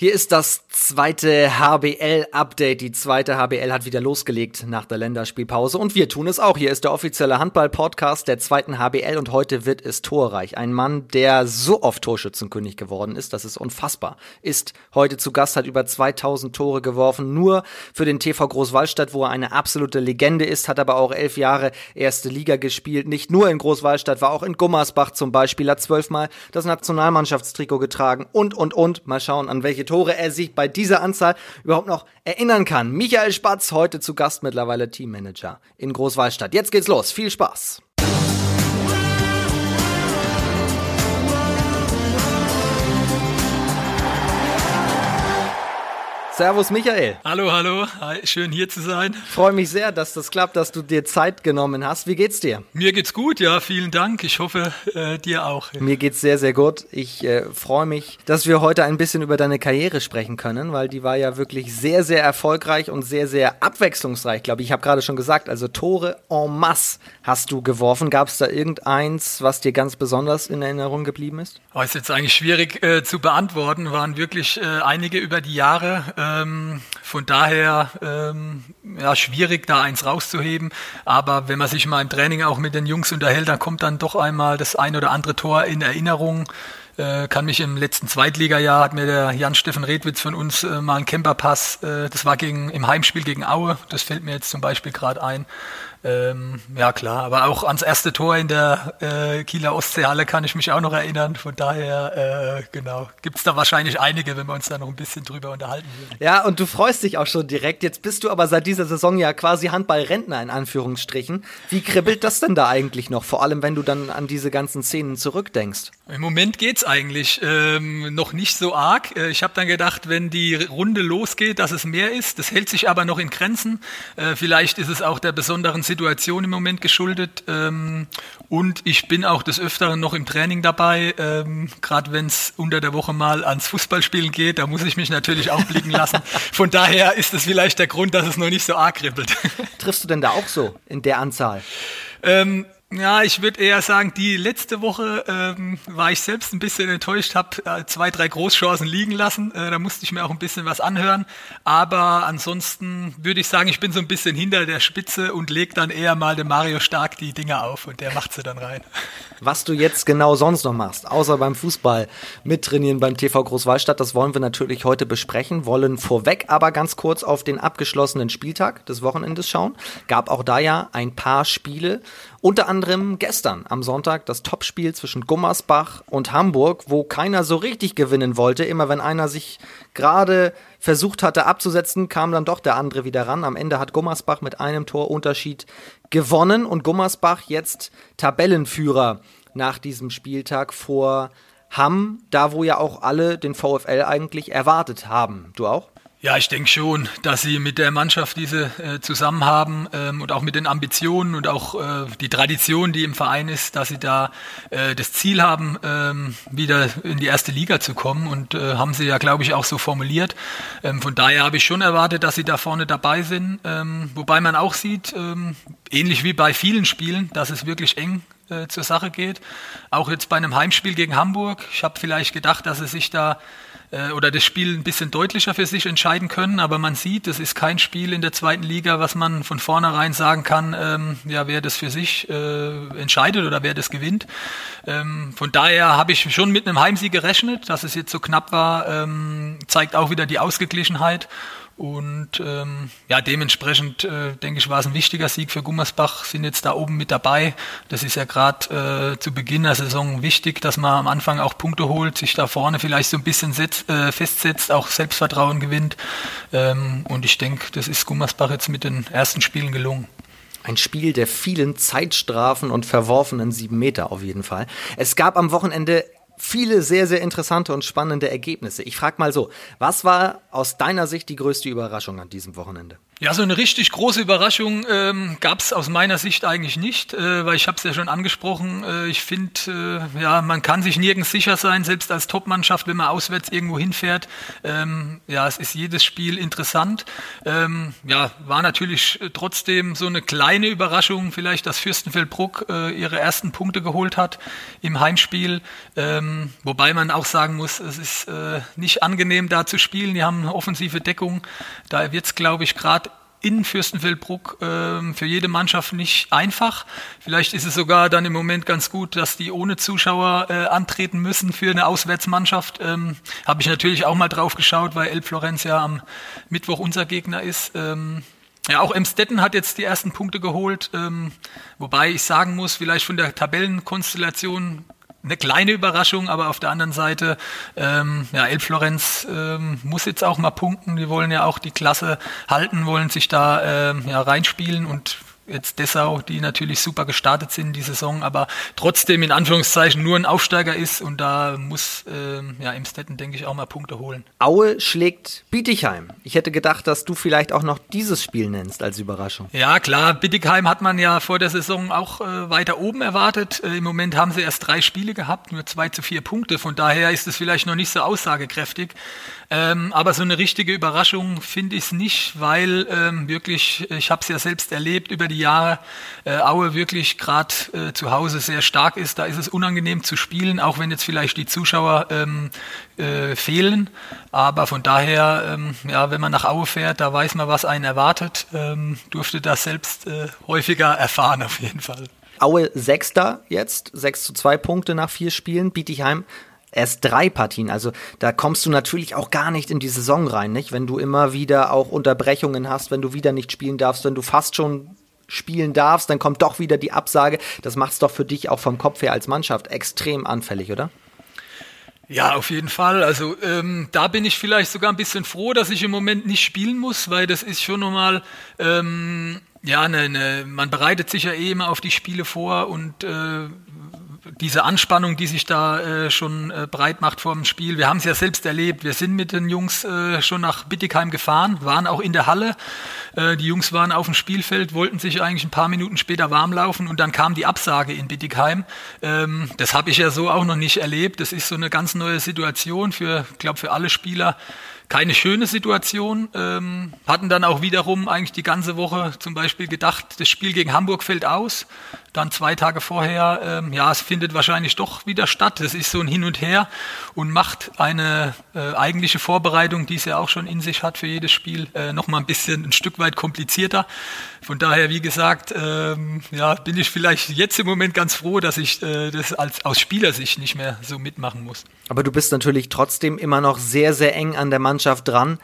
Hier ist das zweite HBL-Update. Die zweite HBL hat wieder losgelegt nach der Länderspielpause und wir tun es auch. Hier ist der offizielle Handball-Podcast der zweiten HBL und heute wird es torreich. Ein Mann, der so oft Torschützenkönig geworden ist, das ist unfassbar, ist heute zu Gast, hat über 2000 Tore geworfen, nur für den TV Großwallstadt, wo er eine absolute Legende ist, hat aber auch elf Jahre erste Liga gespielt, nicht nur in Großwallstadt, war auch in Gummersbach zum Beispiel, hat zwölfmal das Nationalmannschaftstrikot getragen und, und, und. Mal schauen, an welche Tore er sich bei dieser Anzahl überhaupt noch erinnern kann. Michael Spatz, heute zu Gast, mittlerweile Teammanager in Großwallstadt. Jetzt geht's los. Viel Spaß. Servus Michael. Hallo, hallo. Hi, schön hier zu sein. Freue mich sehr, dass das klappt, dass du dir Zeit genommen hast. Wie geht's dir? Mir geht's gut, ja, vielen Dank. Ich hoffe, äh, dir auch. Mir geht's sehr, sehr gut. Ich äh, freue mich, dass wir heute ein bisschen über deine Karriere sprechen können, weil die war ja wirklich sehr, sehr erfolgreich und sehr, sehr abwechslungsreich, glaube ich. Ich habe gerade schon gesagt, also Tore en masse hast du geworfen. Gab es da irgendeins, was dir ganz besonders in Erinnerung geblieben ist? Oh, ist jetzt eigentlich schwierig äh, zu beantworten. Waren wirklich äh, einige über die Jahre. Ähm, von daher ähm, ja schwierig, da eins rauszuheben. Aber wenn man sich mal im Training auch mit den Jungs unterhält, dann kommt dann doch einmal das ein oder andere Tor in Erinnerung. Äh, kann mich im letzten Zweitligajahr hat mir der Jan-Steffen Redwitz von uns äh, mal einen Camperpass, äh, das war gegen, im Heimspiel gegen Aue, das fällt mir jetzt zum Beispiel gerade ein, ähm, ja klar, aber auch ans erste Tor in der äh, Kieler Ostseehalle kann ich mich auch noch erinnern. Von daher, äh, genau, gibt es da wahrscheinlich einige, wenn wir uns da noch ein bisschen drüber unterhalten würden. Ja, und du freust dich auch schon direkt. Jetzt bist du aber seit dieser Saison ja quasi Handballrentner in Anführungsstrichen. Wie kribbelt das denn da eigentlich noch? Vor allem, wenn du dann an diese ganzen Szenen zurückdenkst. Im Moment geht's eigentlich ähm, noch nicht so arg. Äh, ich habe dann gedacht, wenn die Runde losgeht, dass es mehr ist. Das hält sich aber noch in Grenzen. Äh, vielleicht ist es auch der besonderen Situation im Moment geschuldet. Ähm, und ich bin auch des Öfteren noch im Training dabei, ähm, gerade wenn es unter der Woche mal ans Fußballspielen geht. Da muss ich mich natürlich auch blicken lassen. Von daher ist es vielleicht der Grund, dass es noch nicht so arg kribbelt. Triffst du denn da auch so in der Anzahl? Ähm, ja, ich würde eher sagen, die letzte Woche ähm, war ich selbst ein bisschen enttäuscht, habe äh, zwei, drei Großchancen liegen lassen. Äh, da musste ich mir auch ein bisschen was anhören. Aber ansonsten würde ich sagen, ich bin so ein bisschen hinter der Spitze und leg dann eher mal dem Mario Stark die Dinger auf und der macht sie dann rein. Was du jetzt genau sonst noch machst, außer beim Fußball mittrainieren beim TV Großwallstadt, das wollen wir natürlich heute besprechen, wollen vorweg aber ganz kurz auf den abgeschlossenen Spieltag des Wochenendes schauen. Gab auch da ja ein paar Spiele unter anderem gestern am Sonntag das Topspiel zwischen Gummersbach und Hamburg, wo keiner so richtig gewinnen wollte. Immer wenn einer sich gerade versucht hatte abzusetzen, kam dann doch der andere wieder ran. Am Ende hat Gummersbach mit einem Torunterschied gewonnen und Gummersbach jetzt Tabellenführer nach diesem Spieltag vor Hamm, da wo ja auch alle den VfL eigentlich erwartet haben. Du auch? Ja, ich denke schon, dass sie mit der Mannschaft diese äh, zusammen haben ähm, und auch mit den Ambitionen und auch äh, die Tradition, die im Verein ist, dass sie da äh, das Ziel haben, ähm, wieder in die erste Liga zu kommen und äh, haben sie ja, glaube ich, auch so formuliert. Ähm, von daher habe ich schon erwartet, dass sie da vorne dabei sind, ähm, wobei man auch sieht, ähm, ähnlich wie bei vielen Spielen, dass es wirklich eng äh, zur Sache geht. Auch jetzt bei einem Heimspiel gegen Hamburg. Ich habe vielleicht gedacht, dass es sich da äh, oder das Spiel ein bisschen deutlicher für sich entscheiden können, aber man sieht, es ist kein Spiel in der zweiten Liga, was man von vornherein sagen kann, ähm, ja, wer das für sich äh, entscheidet oder wer das gewinnt. Ähm, von daher habe ich schon mit einem Heimsieg gerechnet, dass es jetzt so knapp war, ähm, zeigt auch wieder die Ausgeglichenheit. Und ähm, ja, dementsprechend äh, denke ich, war es ein wichtiger Sieg für Gummersbach, sind jetzt da oben mit dabei. Das ist ja gerade äh, zu Beginn der Saison wichtig, dass man am Anfang auch Punkte holt, sich da vorne vielleicht so ein bisschen setzt, äh, festsetzt, auch Selbstvertrauen gewinnt. Ähm, und ich denke, das ist Gummersbach jetzt mit den ersten Spielen gelungen. Ein Spiel der vielen Zeitstrafen und verworfenen sieben Meter auf jeden Fall. Es gab am Wochenende viele sehr, sehr interessante und spannende Ergebnisse. Ich frage mal so, was war aus deiner Sicht die größte Überraschung an diesem Wochenende? Ja, so eine richtig große Überraschung ähm, gab es aus meiner Sicht eigentlich nicht, äh, weil ich habe es ja schon angesprochen. Äh, ich finde, äh, ja, man kann sich nirgends sicher sein, selbst als Topmannschaft, wenn man auswärts irgendwo hinfährt. Ähm, ja, es ist jedes Spiel interessant. Ähm, ja, war natürlich trotzdem so eine kleine Überraschung, vielleicht, dass Fürstenfeldbruck äh, ihre ersten Punkte geholt hat im Heimspiel. Ähm, wobei man auch sagen muss, es ist äh, nicht angenehm da zu spielen. Die haben eine offensive Deckung. Da wird es, glaube ich, gerade in Fürstenfeldbruck äh, für jede Mannschaft nicht einfach. Vielleicht ist es sogar dann im Moment ganz gut, dass die ohne Zuschauer äh, antreten müssen für eine Auswärtsmannschaft. Ähm, Habe ich natürlich auch mal drauf geschaut, weil El Florenz ja am Mittwoch unser Gegner ist. Ähm, ja, auch Emstetten hat jetzt die ersten Punkte geholt, ähm, wobei ich sagen muss, vielleicht von der Tabellenkonstellation eine kleine Überraschung, aber auf der anderen Seite, ähm, ja, El Florenz ähm, muss jetzt auch mal punkten. Die wollen ja auch die Klasse halten, wollen sich da ähm, ja, reinspielen und jetzt Dessau, die natürlich super gestartet sind die Saison, aber trotzdem in Anführungszeichen nur ein Aufsteiger ist und da muss ähm, ja Imstetten, denke ich, auch mal Punkte holen. Aue schlägt Bietigheim. Ich hätte gedacht, dass du vielleicht auch noch dieses Spiel nennst als Überraschung. Ja, klar, Bietigheim hat man ja vor der Saison auch äh, weiter oben erwartet. Äh, Im Moment haben sie erst drei Spiele gehabt, nur zwei zu vier Punkte. Von daher ist es vielleicht noch nicht so aussagekräftig. Ähm, aber so eine richtige Überraschung finde ich es nicht, weil ähm, wirklich, ich habe es ja selbst erlebt über die Jahre, äh, Aue wirklich gerade äh, zu Hause sehr stark ist. Da ist es unangenehm zu spielen, auch wenn jetzt vielleicht die Zuschauer ähm, äh, fehlen. Aber von daher, ähm, ja, wenn man nach Aue fährt, da weiß man, was einen erwartet. Ähm, durfte das selbst äh, häufiger erfahren auf jeden Fall. Aue Sechster jetzt, 6 zu 2 Punkte nach vier Spielen. Bietigheim erst drei Partien. Also da kommst du natürlich auch gar nicht in die Saison rein, nicht? Wenn du immer wieder auch Unterbrechungen hast, wenn du wieder nicht spielen darfst, wenn du fast schon spielen darfst, dann kommt doch wieder die Absage. Das macht es doch für dich auch vom Kopf her als Mannschaft extrem anfällig, oder? Ja, auf jeden Fall. Also ähm, da bin ich vielleicht sogar ein bisschen froh, dass ich im Moment nicht spielen muss, weil das ist schon nochmal, ähm, ja, ne, ne, man bereitet sich ja eh immer auf die Spiele vor und äh, diese Anspannung, die sich da äh, schon äh, breit macht vor dem Spiel. Wir haben es ja selbst erlebt. Wir sind mit den Jungs äh, schon nach Bittigheim gefahren, waren auch in der Halle. Äh, die Jungs waren auf dem Spielfeld, wollten sich eigentlich ein paar Minuten später warm laufen und dann kam die Absage in Bittigheim. Ähm, das habe ich ja so auch noch nicht erlebt. Das ist so eine ganz neue Situation für, glaube für alle Spieler keine schöne Situation. Ähm, hatten dann auch wiederum eigentlich die ganze Woche zum Beispiel gedacht, das Spiel gegen Hamburg fällt aus. Dann zwei Tage vorher, ähm, ja, es findet wahrscheinlich doch wieder statt. Das ist so ein Hin und Her und macht eine äh, eigentliche Vorbereitung, die es ja auch schon in sich hat für jedes Spiel, äh, nochmal ein bisschen ein Stück weit komplizierter. Von daher, wie gesagt, ähm, ja, bin ich vielleicht jetzt im Moment ganz froh, dass ich äh, das als, aus Spielersicht nicht mehr so mitmachen muss. Aber du bist natürlich trotzdem immer noch sehr, sehr eng an der Mannschaft dran.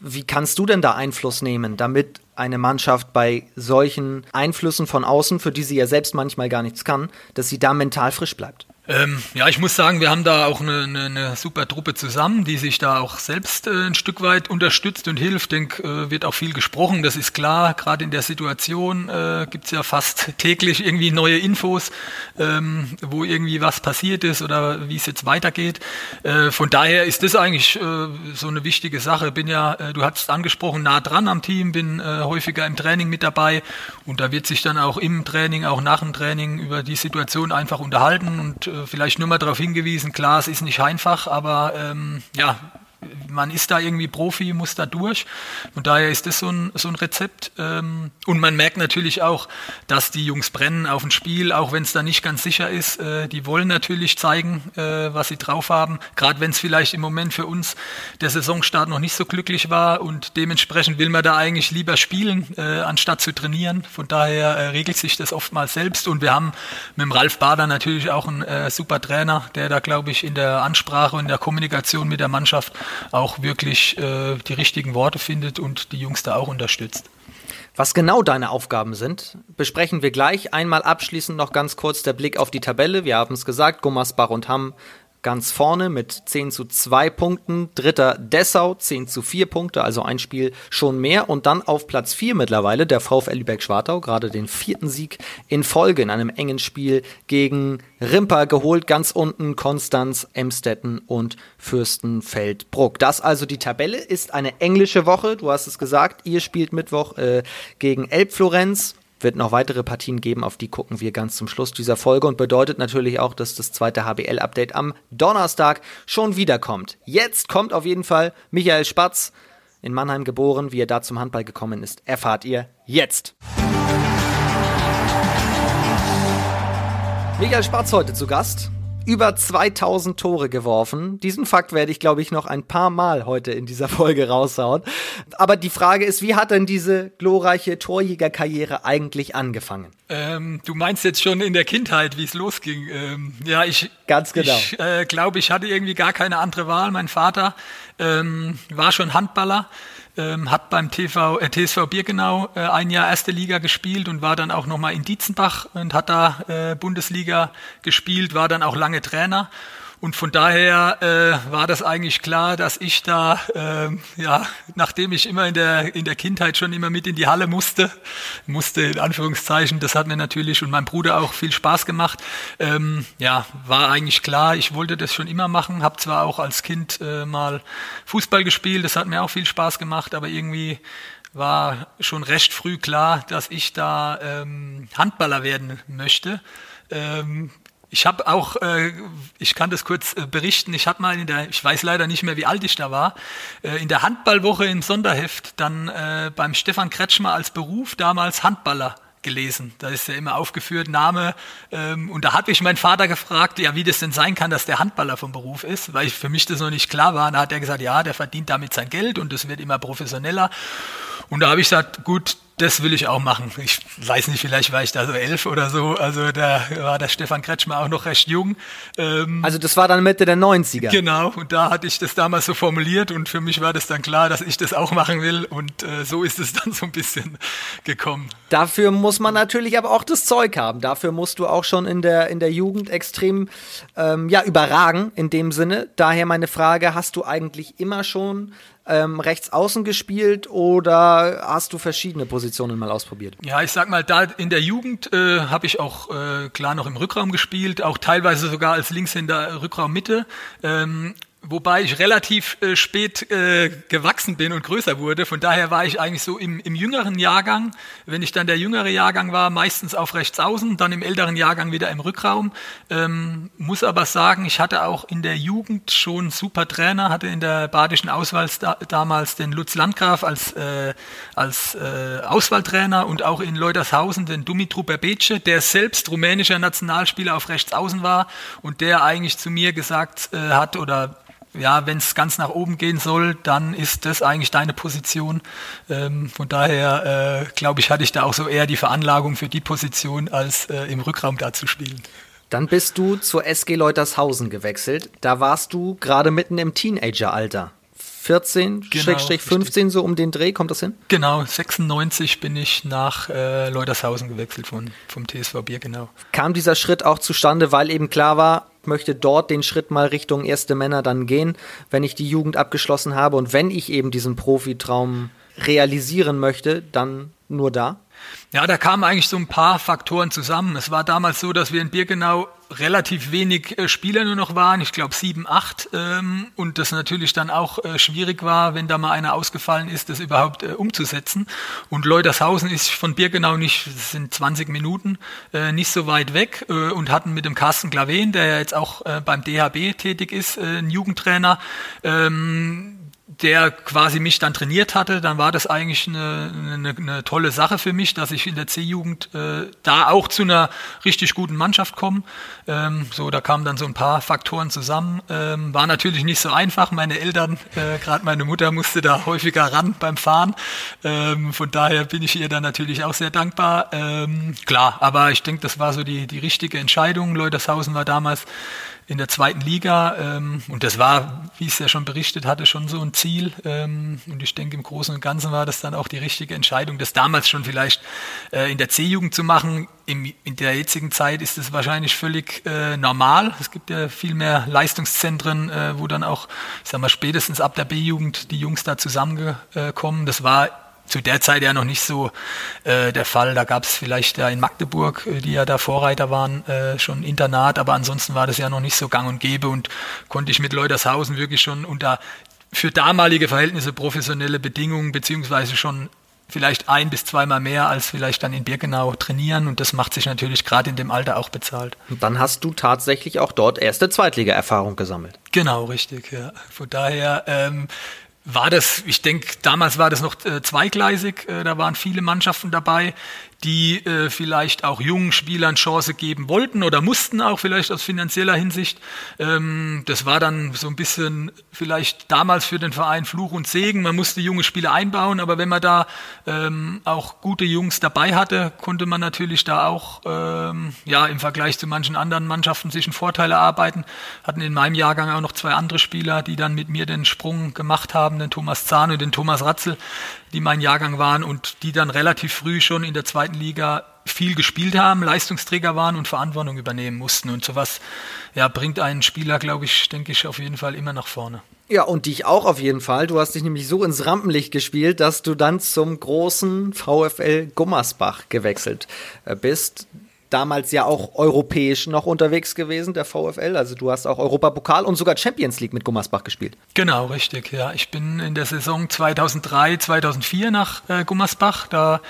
Wie kannst du denn da Einfluss nehmen, damit eine Mannschaft bei solchen Einflüssen von außen, für die sie ja selbst manchmal gar nichts kann, dass sie da mental frisch bleibt? Ähm, ja, ich muss sagen, wir haben da auch eine, eine, eine super Truppe zusammen, die sich da auch selbst äh, ein Stück weit unterstützt und hilft. Denk, äh, wird auch viel gesprochen, das ist klar. Gerade in der Situation äh, gibt es ja fast täglich irgendwie neue Infos, ähm, wo irgendwie was passiert ist oder wie es jetzt weitergeht. Äh, von daher ist das eigentlich äh, so eine wichtige Sache. Bin ja, äh, du hast angesprochen, nah dran am Team, bin häufiger im Training mit dabei und da wird sich dann auch im Training, auch nach dem Training über die Situation einfach unterhalten und vielleicht nur mal darauf hingewiesen, klar, es ist nicht einfach, aber ähm, ja, man ist da irgendwie Profi, muss da durch. Und daher ist das so ein, so ein Rezept. Ähm, und man merkt natürlich auch, dass die Jungs brennen auf ein Spiel, auch wenn es da nicht ganz sicher ist. Äh, die wollen natürlich zeigen, äh, was sie drauf haben. Gerade wenn es vielleicht im Moment für uns der Saisonstart noch nicht so glücklich war. Und dementsprechend will man da eigentlich lieber spielen, äh, anstatt zu trainieren. Von daher regelt sich das oftmals selbst. Und wir haben mit dem Ralf Bader natürlich auch einen super Trainer, der da, glaube ich, in der Ansprache und der Kommunikation mit der Mannschaft auch wirklich äh, die richtigen Worte findet und die Jungs da auch unterstützt. Was genau deine Aufgaben sind, besprechen wir gleich. Einmal abschließend noch ganz kurz der Blick auf die Tabelle. Wir haben es gesagt, Gummersbach und Hamm ganz vorne mit 10 zu 2 Punkten. Dritter Dessau, 10 zu 4 Punkte, also ein Spiel schon mehr. Und dann auf Platz 4 mittlerweile der VfL Lübeck-Schwartau, gerade den vierten Sieg in Folge in einem engen Spiel gegen Rimper geholt. Ganz unten Konstanz, Emstetten und Fürstenfeldbruck. Das also die Tabelle ist eine englische Woche. Du hast es gesagt, ihr spielt Mittwoch äh, gegen Elbflorenz wird noch weitere Partien geben, auf die gucken wir ganz zum Schluss dieser Folge und bedeutet natürlich auch, dass das zweite HBL-Update am Donnerstag schon wiederkommt. Jetzt kommt auf jeden Fall Michael Spatz, in Mannheim geboren, wie er da zum Handball gekommen ist, erfahrt ihr jetzt. Michael Spatz heute zu Gast über 2000 Tore geworfen. Diesen Fakt werde ich, glaube ich, noch ein paar Mal heute in dieser Folge raushauen. Aber die Frage ist, wie hat denn diese glorreiche Torjägerkarriere eigentlich angefangen? Ähm, du meinst jetzt schon in der Kindheit, wie es losging. Ähm, ja, ich ganz genau. Ich äh, glaube, ich hatte irgendwie gar keine andere Wahl. Mein Vater ähm, war schon Handballer ähm, hat beim TV, äh, TSV Birkenau äh, ein Jahr erste Liga gespielt und war dann auch nochmal in Dietzenbach und hat da äh, Bundesliga gespielt, war dann auch lange Trainer und von daher äh, war das eigentlich klar, dass ich da, äh, ja, nachdem ich immer in der, in der Kindheit schon immer mit in die Halle musste, musste in Anführungszeichen, das hat mir natürlich und meinem Bruder auch viel Spaß gemacht, ähm, ja, war eigentlich klar, ich wollte das schon immer machen, habe zwar auch als Kind äh, mal Fußball gespielt, das hat mir auch viel Spaß gemacht, aber irgendwie war schon recht früh klar, dass ich da ähm, Handballer werden möchte. Ähm, ich habe auch, äh, ich kann das kurz äh, berichten, ich habe mal in der, ich weiß leider nicht mehr, wie alt ich da war, äh, in der Handballwoche im Sonderheft dann äh, beim Stefan Kretschmer als Beruf damals Handballer gelesen. Da ist ja immer aufgeführt, Name. Ähm, und da habe ich meinen Vater gefragt, ja, wie das denn sein kann, dass der Handballer vom Beruf ist, weil ich, für mich das noch nicht klar war. Da hat er gesagt, ja, der verdient damit sein Geld und es wird immer professioneller. Und da habe ich gesagt, gut, das will ich auch machen. Ich weiß nicht, vielleicht war ich da so elf oder so. Also da war der Stefan Kretschmer auch noch recht jung. Ähm, also das war dann Mitte der 90er. Genau, und da hatte ich das damals so formuliert und für mich war das dann klar, dass ich das auch machen will und äh, so ist es dann so ein bisschen gekommen. Dafür muss man natürlich aber auch das Zeug haben. Dafür musst du auch schon in der, in der Jugend extrem ähm, ja, überragen in dem Sinne. Daher meine Frage, hast du eigentlich immer schon ähm, rechts außen gespielt oder hast du verschiedene Positionen mal ausprobiert? Ja, ich sag mal, da in der Jugend äh, habe ich auch äh, klar noch im Rückraum gespielt, auch teilweise sogar als Linkshänder Rückraum Mitte. Ähm, Wobei ich relativ äh, spät äh, gewachsen bin und größer wurde. Von daher war ich eigentlich so im, im jüngeren Jahrgang, wenn ich dann der jüngere Jahrgang war, meistens auf rechts außen, dann im älteren Jahrgang wieder im Rückraum. Ähm, muss aber sagen, ich hatte auch in der Jugend schon super Trainer, hatte in der badischen Auswahl da, damals den Lutz Landgraf als, äh, als äh, Auswahltrainer und auch in Leutershausen den Dumitru Berbece, der selbst rumänischer Nationalspieler auf rechts außen war und der eigentlich zu mir gesagt äh, hat oder ja, wenn es ganz nach oben gehen soll, dann ist das eigentlich deine Position. Ähm, von daher, äh, glaube ich, hatte ich da auch so eher die Veranlagung für die Position, als äh, im Rückraum da zu spielen. Dann bist du zur SG Leutershausen gewechselt. Da warst du gerade mitten im Teenageralter. 14, genau, Schrägstrich 15, so um den Dreh, kommt das hin? Genau, 96 bin ich nach äh, Leutershausen gewechselt von, vom TSV Bier, genau. Kam dieser Schritt auch zustande, weil eben klar war, möchte dort den Schritt mal Richtung erste Männer dann gehen, wenn ich die Jugend abgeschlossen habe und wenn ich eben diesen Profitraum realisieren möchte, dann nur da? Ja, da kamen eigentlich so ein paar Faktoren zusammen. Es war damals so, dass wir in Birkenau relativ wenig äh, Spieler nur noch waren, ich glaube sieben, acht, ähm, und das natürlich dann auch äh, schwierig war, wenn da mal einer ausgefallen ist, das überhaupt äh, umzusetzen. Und Leutershausen ist von Birkenau nicht, sind 20 Minuten, äh, nicht so weit weg äh, und hatten mit dem Carsten Glaven, der ja jetzt auch beim DHB tätig ist, einen Jugendtrainer, ähm, der quasi mich dann trainiert hatte, dann war das eigentlich eine, eine, eine tolle Sache für mich, dass ich in der C-Jugend äh, da auch zu einer richtig guten Mannschaft komme. Ähm, so, da kamen dann so ein paar Faktoren zusammen. Ähm, war natürlich nicht so einfach. Meine Eltern, äh, gerade meine Mutter, musste da häufiger ran beim Fahren. Ähm, von daher bin ich ihr dann natürlich auch sehr dankbar. Ähm, klar, aber ich denke, das war so die, die richtige Entscheidung. Leutershausen war damals in der zweiten Liga. Ähm, und das war, wie ich es ja schon berichtet hatte, schon so ein Ziel. Ähm, und ich denke, im Großen und Ganzen war das dann auch die richtige Entscheidung, das damals schon vielleicht äh, in der C-Jugend zu machen. In der jetzigen Zeit ist es wahrscheinlich völlig äh, normal. Es gibt ja viel mehr Leistungszentren, äh, wo dann auch, ich sag mal, spätestens ab der B-Jugend die Jungs da zusammengekommen. Das war zu der Zeit ja noch nicht so äh, der Fall. Da gab es vielleicht ja in Magdeburg, die ja da Vorreiter waren, äh, schon Internat, aber ansonsten war das ja noch nicht so gang und gäbe und konnte ich mit Leutershausen wirklich schon unter für damalige Verhältnisse professionelle Bedingungen beziehungsweise schon vielleicht ein bis zweimal mehr als vielleicht dann in Birkenau trainieren und das macht sich natürlich gerade in dem Alter auch bezahlt. Und dann hast du tatsächlich auch dort erste Zweitliga-Erfahrung gesammelt. Genau, richtig, ja. Von daher ähm, war das, ich denke, damals war das noch äh, zweigleisig, äh, da waren viele Mannschaften dabei, die äh, vielleicht auch jungen Spielern Chance geben wollten oder mussten auch vielleicht aus finanzieller Hinsicht. Ähm, das war dann so ein bisschen vielleicht damals für den Verein Fluch und Segen. Man musste junge Spieler einbauen, aber wenn man da ähm, auch gute Jungs dabei hatte, konnte man natürlich da auch ähm, ja im Vergleich zu manchen anderen Mannschaften sich einen Vorteil erarbeiten. Hatten in meinem Jahrgang auch noch zwei andere Spieler, die dann mit mir den Sprung gemacht haben, den Thomas Zahn und den Thomas Ratzel, die mein Jahrgang waren und die dann relativ früh schon in der zweiten Liga viel gespielt haben, Leistungsträger waren und Verantwortung übernehmen mussten. Und sowas ja, bringt einen Spieler, glaube ich, denke ich, auf jeden Fall immer nach vorne. Ja, und dich auch auf jeden Fall. Du hast dich nämlich so ins Rampenlicht gespielt, dass du dann zum großen VfL Gummersbach gewechselt äh, bist damals ja auch europäisch noch unterwegs gewesen, der VfL. Also du hast auch Europapokal und sogar Champions League mit Gummersbach gespielt. Genau, richtig. Ja, ich bin in der Saison 2003, 2004 nach äh, Gummersbach. Da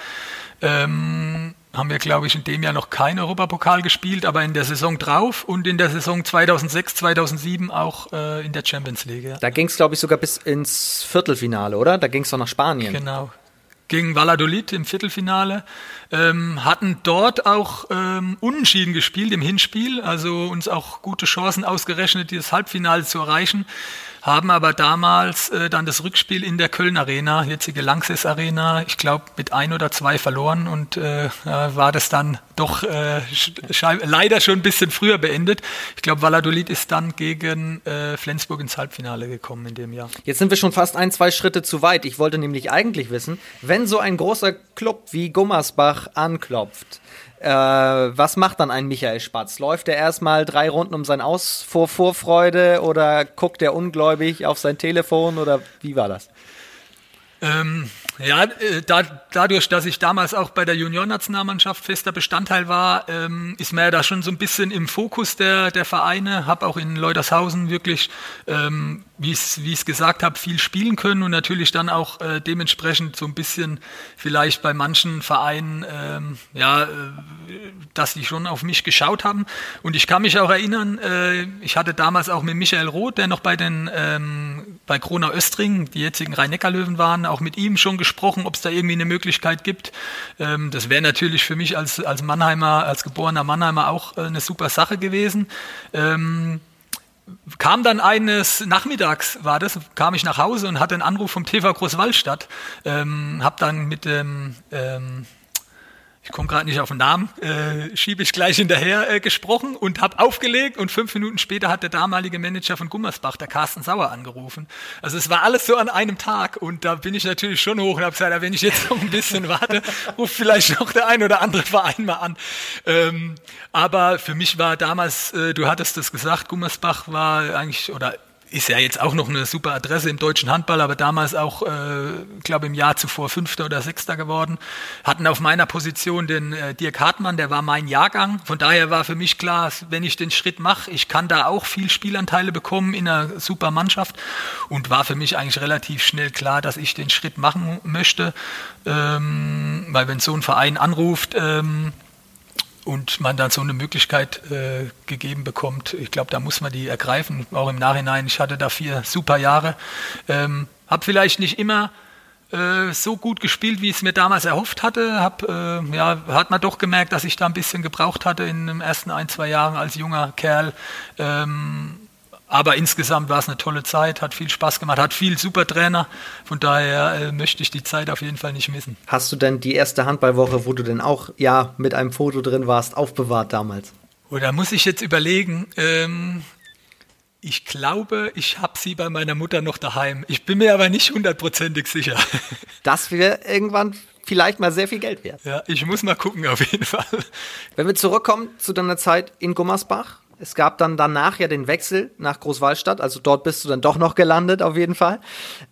ähm, haben wir, glaube ich, in dem Jahr noch kein Europapokal gespielt, aber in der Saison drauf und in der Saison 2006, 2007 auch äh, in der Champions League. Ja. Da ging es, glaube ich, sogar bis ins Viertelfinale, oder? Da ging es doch nach Spanien. Genau, gegen Valladolid im Viertelfinale, ähm, hatten dort auch ähm, unentschieden gespielt im Hinspiel, also uns auch gute Chancen ausgerechnet, dieses Halbfinale zu erreichen haben aber damals äh, dann das Rückspiel in der Köln Arena, jetzige Lanxess Arena, ich glaube mit ein oder zwei verloren und äh, war das dann doch äh, leider schon ein bisschen früher beendet. Ich glaube, Valladolid ist dann gegen äh, Flensburg ins Halbfinale gekommen in dem Jahr. Jetzt sind wir schon fast ein, zwei Schritte zu weit. Ich wollte nämlich eigentlich wissen, wenn so ein großer Club wie Gummersbach anklopft, äh, was macht dann ein Michael Spatz? Läuft er erstmal drei Runden um sein Aus vor Vorfreude oder guckt er ungläubig auf sein Telefon oder wie war das? Ähm, ja, äh, da, dadurch, dass ich damals auch bei der Junior-Nationalmannschaft fester Bestandteil war, ähm, ist man ja da schon so ein bisschen im Fokus der, der Vereine. Habe auch in Leutershausen wirklich, ähm, wie ich es gesagt habe, viel spielen können und natürlich dann auch äh, dementsprechend so ein bisschen vielleicht bei manchen Vereinen, ähm, ja, äh, dass die schon auf mich geschaut haben. Und ich kann mich auch erinnern, äh, ich hatte damals auch mit Michael Roth, der noch bei den ähm, bei Kronau Östring, die jetzigen Rhein-Neckar-Löwen waren, auch mit ihm schon gesprochen, ob es da irgendwie eine Möglichkeit gibt. Ähm, das wäre natürlich für mich als, als Mannheimer, als geborener Mannheimer auch äh, eine super Sache gewesen. Ähm, kam dann eines Nachmittags, war das, kam ich nach Hause und hatte einen Anruf vom TV Großwallstadt. Ähm, hab dann mit dem ähm, ich komme gerade nicht auf den Namen, äh, schiebe ich gleich hinterher äh, gesprochen und habe aufgelegt und fünf Minuten später hat der damalige Manager von Gummersbach, der Carsten Sauer, angerufen. Also es war alles so an einem Tag und da bin ich natürlich schon hoch und habe gesagt, wenn ich jetzt noch ein bisschen warte, ruft vielleicht noch der ein oder andere Verein mal an. Ähm, aber für mich war damals, äh, du hattest das gesagt, Gummersbach war eigentlich, oder ist ja jetzt auch noch eine super Adresse im deutschen Handball, aber damals auch, äh, glaube im Jahr zuvor Fünfter oder Sechster geworden. Hatten auf meiner Position den äh, Dirk Hartmann, der war mein Jahrgang. Von daher war für mich klar, wenn ich den Schritt mache, ich kann da auch viel Spielanteile bekommen in einer super Mannschaft und war für mich eigentlich relativ schnell klar, dass ich den Schritt machen möchte, ähm, weil wenn so ein Verein anruft, ähm, und man dann so eine Möglichkeit äh, gegeben bekommt, ich glaube, da muss man die ergreifen, auch im Nachhinein. Ich hatte da vier super Jahre, ähm, habe vielleicht nicht immer äh, so gut gespielt, wie ich es mir damals erhofft hatte. Hab, äh, ja, hat man doch gemerkt, dass ich da ein bisschen gebraucht hatte in den ersten ein, zwei Jahren als junger Kerl. Ähm, aber insgesamt war es eine tolle Zeit, hat viel Spaß gemacht, hat viel super Trainer. Von daher äh, möchte ich die Zeit auf jeden Fall nicht missen. Hast du denn die erste Handballwoche, wo du denn auch ja mit einem Foto drin warst, aufbewahrt damals? Oder oh, muss ich jetzt überlegen? Ähm, Ich glaube, ich habe sie bei meiner Mutter noch daheim. Ich bin mir aber nicht hundertprozentig sicher. Das wäre irgendwann vielleicht mal sehr viel Geld wert. Ja, ich muss mal gucken auf jeden Fall. Wenn wir zurückkommen zu deiner Zeit in Gummersbach, es gab dann danach ja den Wechsel nach Großwallstadt, also dort bist du dann doch noch gelandet auf jeden Fall.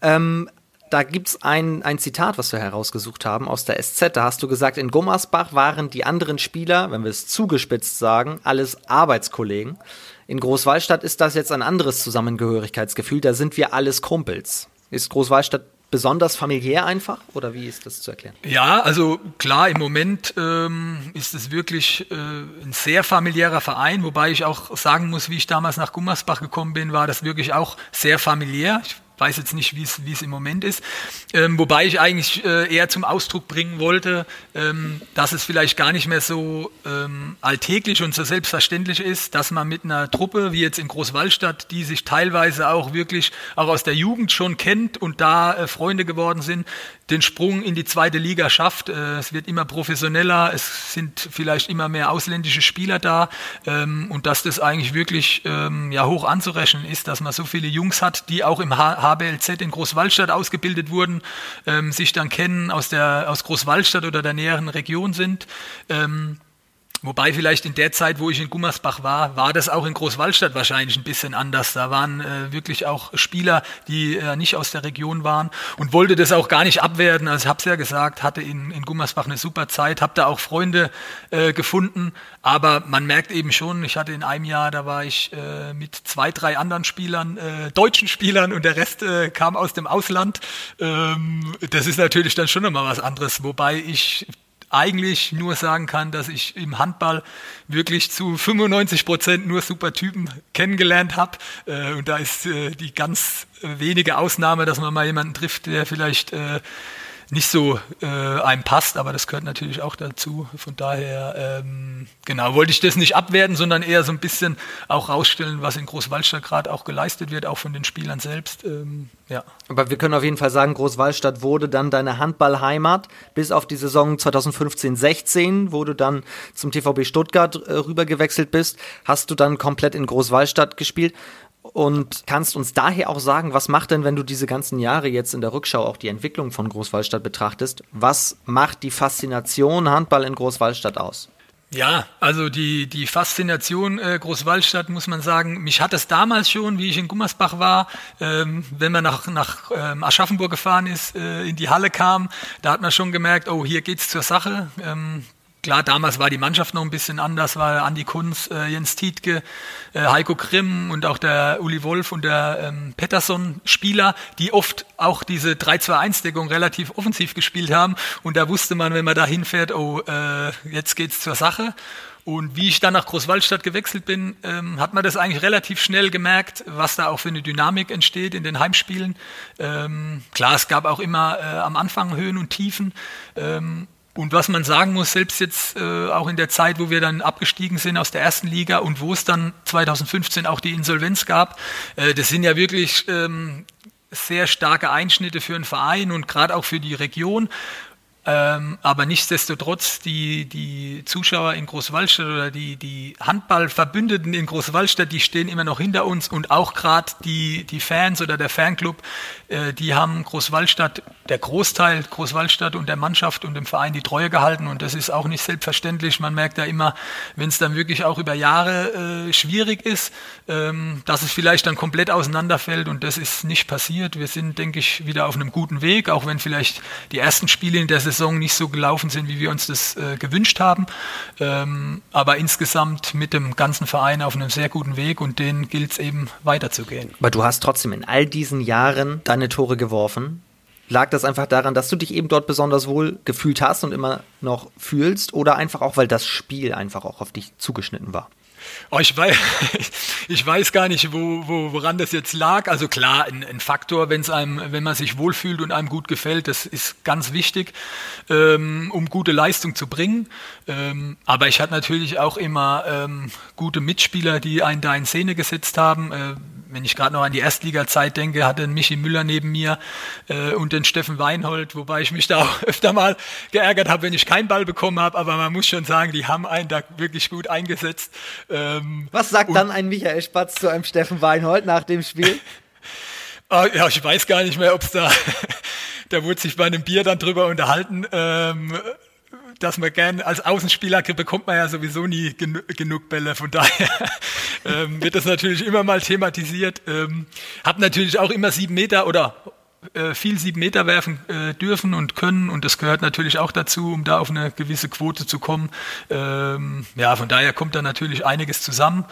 Ähm, da gibt's ein, ein Zitat, was wir herausgesucht haben aus der SZ. Da hast du gesagt, in Gummersbach waren die anderen Spieler, wenn wir es zugespitzt sagen, alles Arbeitskollegen. In Großwallstadt ist das jetzt ein anderes Zusammengehörigkeitsgefühl. Da sind wir alles Kumpels. Ist Großwallstadt besonders familiär einfach oder wie ist das zu erklären? Ja, also klar, im Moment ähm, ist es wirklich äh, ein sehr familiärer Verein, wobei ich auch sagen muss, wie ich damals nach Gummersbach gekommen bin, war das wirklich auch sehr familiär. Ich weiß jetzt nicht, wie es im Moment ist. Ähm, wobei ich eigentlich äh, eher zum Ausdruck bringen wollte, ähm, dass es vielleicht gar nicht mehr so ähm, alltäglich und so selbstverständlich ist, dass man mit einer Truppe wie jetzt in Großwallstadt, die sich teilweise auch wirklich auch aus der Jugend schon kennt und da äh, Freunde geworden sind, den Sprung in die zweite Liga schafft. Äh, es wird immer professioneller, es sind vielleicht immer mehr ausländische Spieler da ähm, und dass das eigentlich wirklich ähm, ja, hoch anzurechnen ist, dass man so viele Jungs hat, die auch im HBLZ in Großwallstadt ausgebildet wurden, ähm, sich dann kennen, aus, der, aus Großwallstadt oder der näheren Region sind. Wobei vielleicht in der Zeit, wo ich in Gummersbach war, war das auch in Großwallstadt wahrscheinlich ein bisschen anders. Da waren äh, wirklich auch Spieler, die äh, nicht aus der Region waren und wollte das auch gar nicht abwerten. Also ich habe es ja gesagt, hatte in, in Gummersbach eine super Zeit, habe da auch Freunde äh, gefunden. Aber man merkt eben schon, ich hatte in einem Jahr, da war ich äh, mit zwei, drei anderen Spielern, äh, deutschen Spielern und der Rest äh, kam aus dem Ausland. Ähm, das ist natürlich dann schon nochmal was anderes. Wobei ich eigentlich nur sagen kann, dass ich im Handball wirklich zu 95 Prozent nur super Typen kennengelernt habe. Äh, und da ist äh, die ganz wenige Ausnahme, dass man mal jemanden trifft, der vielleicht äh, nicht so äh, einem passt, aber das gehört natürlich auch dazu. Von daher, ähm, genau, wollte ich das nicht abwerten, sondern eher so ein bisschen auch rausstellen, was in Großwaldstadt gerade auch geleistet wird, auch von den Spielern selbst. Ähm, ja. Aber wir können auf jeden Fall sagen, Großwaldstadt wurde dann deine Handballheimat bis auf die Saison 2015-16, wo du dann zum TVB Stuttgart äh, rübergewechselt bist, hast du dann komplett in Großwaldstadt gespielt und kannst uns daher auch sagen, was macht denn, wenn du diese ganzen Jahre jetzt in der Rückschau auch die Entwicklung von Großwallstadt betrachtest, was macht die Faszination Handball in Großwallstadt aus? Ja, also die, die Faszination äh, Großwallstadt, muss man sagen, mich hat es damals schon, wie ich in Gummersbach war, ähm, wenn man nach, nach ähm, Aschaffenburg gefahren ist, äh, in die Halle kam, da hat man schon gemerkt, oh, hier geht's zur Sache. Ähm, Klar, damals war die Mannschaft noch ein bisschen anders, weil Andi Kunz, äh, Jens Tietke, äh, Heiko Grimm und auch der Uli Wolf und der ähm, Pettersson Spieler, die oft auch diese 3-2-1-Deckung relativ offensiv gespielt haben. Und da wusste man, wenn man da hinfährt, oh, äh, jetzt geht's zur Sache. Und wie ich dann nach Großwaldstadt gewechselt bin, ähm, hat man das eigentlich relativ schnell gemerkt, was da auch für eine Dynamik entsteht in den Heimspielen. Ähm, klar, es gab auch immer äh, am Anfang Höhen und Tiefen. Ähm, und was man sagen muss, selbst jetzt äh, auch in der Zeit, wo wir dann abgestiegen sind aus der ersten Liga und wo es dann 2015 auch die Insolvenz gab, äh, das sind ja wirklich ähm, sehr starke Einschnitte für einen Verein und gerade auch für die Region. Ähm, aber nichtsdestotrotz, die, die Zuschauer in Großwallstadt oder die, die Handballverbündeten in Großwallstadt, die stehen immer noch hinter uns und auch gerade die, die Fans oder der Fanclub, äh, die haben Großwallstadt, der Großteil Großwallstadt und der Mannschaft und dem Verein die Treue gehalten und das ist auch nicht selbstverständlich. Man merkt ja immer, wenn es dann wirklich auch über Jahre äh, schwierig ist, ähm, dass es vielleicht dann komplett auseinanderfällt und das ist nicht passiert. Wir sind, denke ich, wieder auf einem guten Weg, auch wenn vielleicht die ersten Spiele in der Saison Saison nicht so gelaufen sind, wie wir uns das äh, gewünscht haben. Ähm, aber insgesamt mit dem ganzen Verein auf einem sehr guten Weg und den gilt es eben weiterzugehen. Aber du hast trotzdem in all diesen Jahren deine Tore geworfen. Lag das einfach daran, dass du dich eben dort besonders wohl gefühlt hast und immer noch fühlst oder einfach auch, weil das Spiel einfach auch auf dich zugeschnitten war? Oh, ich, weiß, ich weiß gar nicht, wo, wo, woran das jetzt lag. Also klar, ein, ein Faktor, wenn's einem, wenn man sich wohlfühlt und einem gut gefällt, das ist ganz wichtig, ähm, um gute Leistung zu bringen. Ähm, aber ich hatte natürlich auch immer ähm, gute Mitspieler, die einen da in Szene gesetzt haben. Äh, wenn ich gerade noch an die Erstliga-Zeit denke, hatte Michi Müller neben mir äh, und den Steffen Weinhold, wobei ich mich da auch öfter mal geärgert habe, wenn ich keinen Ball bekommen habe. Aber man muss schon sagen, die haben einen da wirklich gut eingesetzt. Ähm, Was sagt dann ein Michael Spatz zu einem Steffen Weinhold nach dem Spiel? oh, ja, ich weiß gar nicht mehr, ob es da, da wurde sich bei einem Bier dann drüber unterhalten. Ähm, dass man gern als Außenspieler bekommt man ja sowieso nie genu genug Bälle. Von daher ähm, wird das natürlich immer mal thematisiert. Ähm, hab natürlich auch immer sieben Meter oder viel sieben Meter werfen äh, dürfen und können und das gehört natürlich auch dazu, um da auf eine gewisse Quote zu kommen. Ähm, ja, von daher kommt da natürlich einiges zusammen.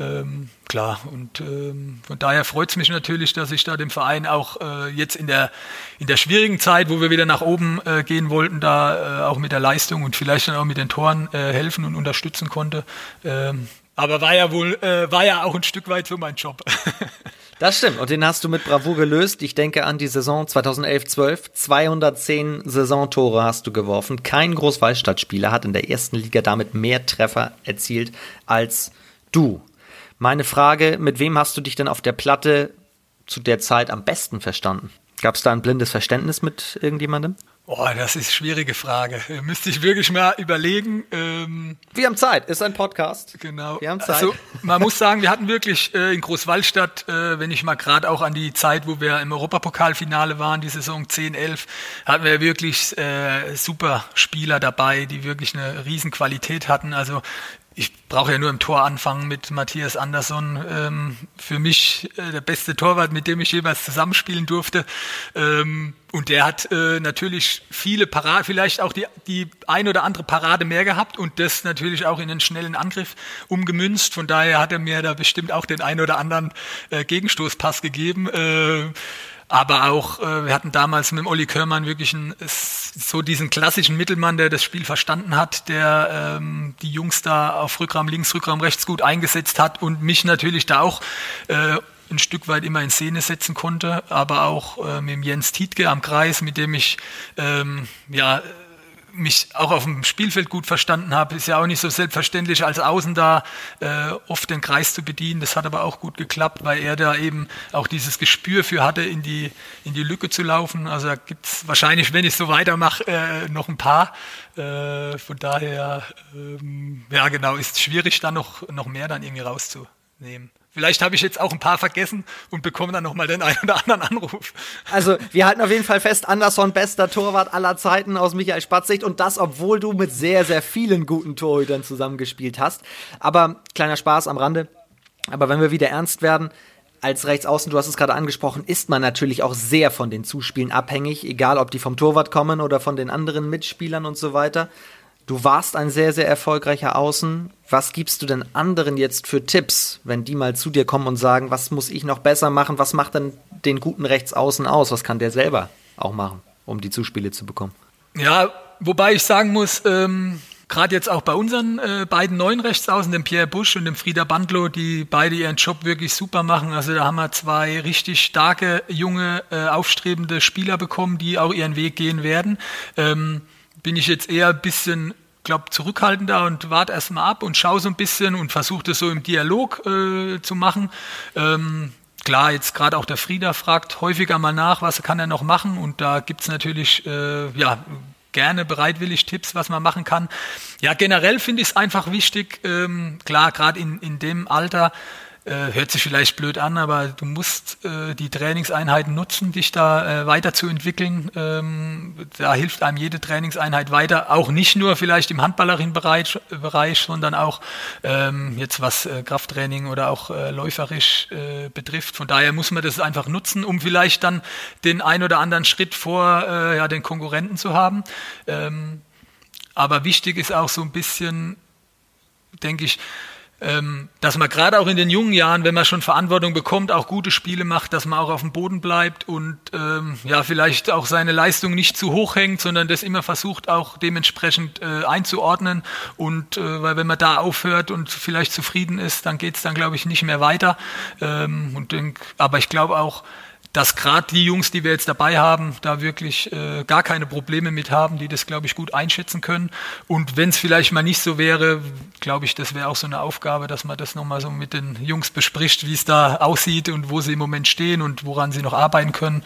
Ähm, klar, und ähm, von daher freut es mich natürlich, dass ich da dem Verein auch äh, jetzt in der, in der schwierigen Zeit, wo wir wieder nach oben äh, gehen wollten, da äh, auch mit der Leistung und vielleicht dann auch mit den Toren äh, helfen und unterstützen konnte. Ähm, aber war ja wohl, äh, war ja auch ein Stück weit so mein Job. Das stimmt. Und den hast du mit Bravour gelöst. Ich denke an die Saison 2011-12. 210 Saisontore hast du geworfen. Kein Großwaldstadtspieler hat in der ersten Liga damit mehr Treffer erzielt als du. Meine Frage, mit wem hast du dich denn auf der Platte zu der Zeit am besten verstanden? Gab es da ein blindes Verständnis mit irgendjemandem? Oh, das ist eine schwierige Frage. Müsste ich wirklich mal überlegen. Ähm, wir haben Zeit, ist ein Podcast. Genau. Wir haben Zeit. Also, man muss sagen, wir hatten wirklich äh, in Großwallstadt, äh, wenn ich mal gerade auch an die Zeit, wo wir im Europapokalfinale waren, die Saison 10, 11, hatten wir wirklich äh, super Spieler dabei, die wirklich eine Riesenqualität hatten. Also ich brauche ja nur im Tor anfangen mit Matthias Andersson. Ähm, für mich äh, der beste Torwart, mit dem ich jeweils zusammenspielen durfte. Ähm, und der hat äh, natürlich viele Parade, vielleicht auch die, die ein oder andere Parade mehr gehabt und das natürlich auch in einen schnellen Angriff umgemünzt. Von daher hat er mir da bestimmt auch den ein oder anderen äh, Gegenstoßpass gegeben. Äh, aber auch, äh, wir hatten damals mit dem Olli Körmann wirklich einen, so diesen klassischen Mittelmann, der das Spiel verstanden hat, der ähm, die Jungs da auf Rückraum links, Rückraum rechts gut eingesetzt hat und mich natürlich da auch äh, ein Stück weit immer in Szene setzen konnte, aber auch äh, mit dem Jens Tietke am Kreis, mit dem ich ähm, ja mich auch auf dem Spielfeld gut verstanden habe. Ist ja auch nicht so selbstverständlich, als Außen da äh, oft den Kreis zu bedienen. Das hat aber auch gut geklappt, weil er da eben auch dieses Gespür für hatte, in die, in die Lücke zu laufen. Also da gibt es wahrscheinlich, wenn ich so weitermache, äh, noch ein paar. Äh, von daher, ähm, ja genau, ist schwierig, da noch, noch mehr dann irgendwie rauszunehmen. Vielleicht habe ich jetzt auch ein paar vergessen und bekomme dann nochmal den einen oder anderen Anruf. Also, wir halten auf jeden Fall fest, Anderson bester Torwart aller Zeiten aus Michael Spatzsicht und das, obwohl du mit sehr, sehr vielen guten Torhütern zusammengespielt hast. Aber kleiner Spaß am Rande. Aber wenn wir wieder ernst werden, als Rechtsaußen, du hast es gerade angesprochen, ist man natürlich auch sehr von den Zuspielen abhängig, egal ob die vom Torwart kommen oder von den anderen Mitspielern und so weiter. Du warst ein sehr, sehr erfolgreicher Außen. Was gibst du denn anderen jetzt für Tipps, wenn die mal zu dir kommen und sagen, was muss ich noch besser machen? Was macht denn den guten Rechtsaußen aus? Was kann der selber auch machen, um die Zuspiele zu bekommen? Ja, wobei ich sagen muss, ähm, gerade jetzt auch bei unseren äh, beiden neuen Rechtsaußen, dem Pierre Busch und dem Frieda Bandlo, die beide ihren Job wirklich super machen. Also da haben wir zwei richtig starke, junge, äh, aufstrebende Spieler bekommen, die auch ihren Weg gehen werden. Ähm, bin ich jetzt eher ein bisschen glaube, zurückhaltender und warte erstmal ab und schaue so ein bisschen und versuche das so im Dialog äh, zu machen. Ähm, klar, jetzt gerade auch der Frieda fragt häufiger mal nach, was kann er noch machen und da gibt es natürlich, äh, ja, gerne bereitwillig Tipps, was man machen kann. Ja, generell finde ich es einfach wichtig, ähm, klar, gerade in, in dem Alter, äh, hört sich vielleicht blöd an, aber du musst äh, die Trainingseinheiten nutzen, dich da äh, weiterzuentwickeln. Ähm, da hilft einem jede Trainingseinheit weiter, auch nicht nur vielleicht im handballerischen Bereich, sondern auch ähm, jetzt was äh, Krafttraining oder auch äh, läuferisch äh, betrifft. Von daher muss man das einfach nutzen, um vielleicht dann den ein oder anderen Schritt vor äh, ja, den Konkurrenten zu haben. Ähm, aber wichtig ist auch so ein bisschen, denke ich, dass man gerade auch in den jungen Jahren, wenn man schon Verantwortung bekommt, auch gute Spiele macht, dass man auch auf dem Boden bleibt und ähm, ja vielleicht auch seine Leistung nicht zu hoch hängt, sondern das immer versucht auch dementsprechend äh, einzuordnen und äh, weil wenn man da aufhört und vielleicht zufrieden ist, dann geht es dann glaube ich nicht mehr weiter. Ähm, und denk, aber ich glaube auch dass gerade die Jungs, die wir jetzt dabei haben, da wirklich äh, gar keine Probleme mit haben, die das, glaube ich, gut einschätzen können. Und wenn es vielleicht mal nicht so wäre, glaube ich, das wäre auch so eine Aufgabe, dass man das nochmal so mit den Jungs bespricht, wie es da aussieht und wo sie im Moment stehen und woran sie noch arbeiten können.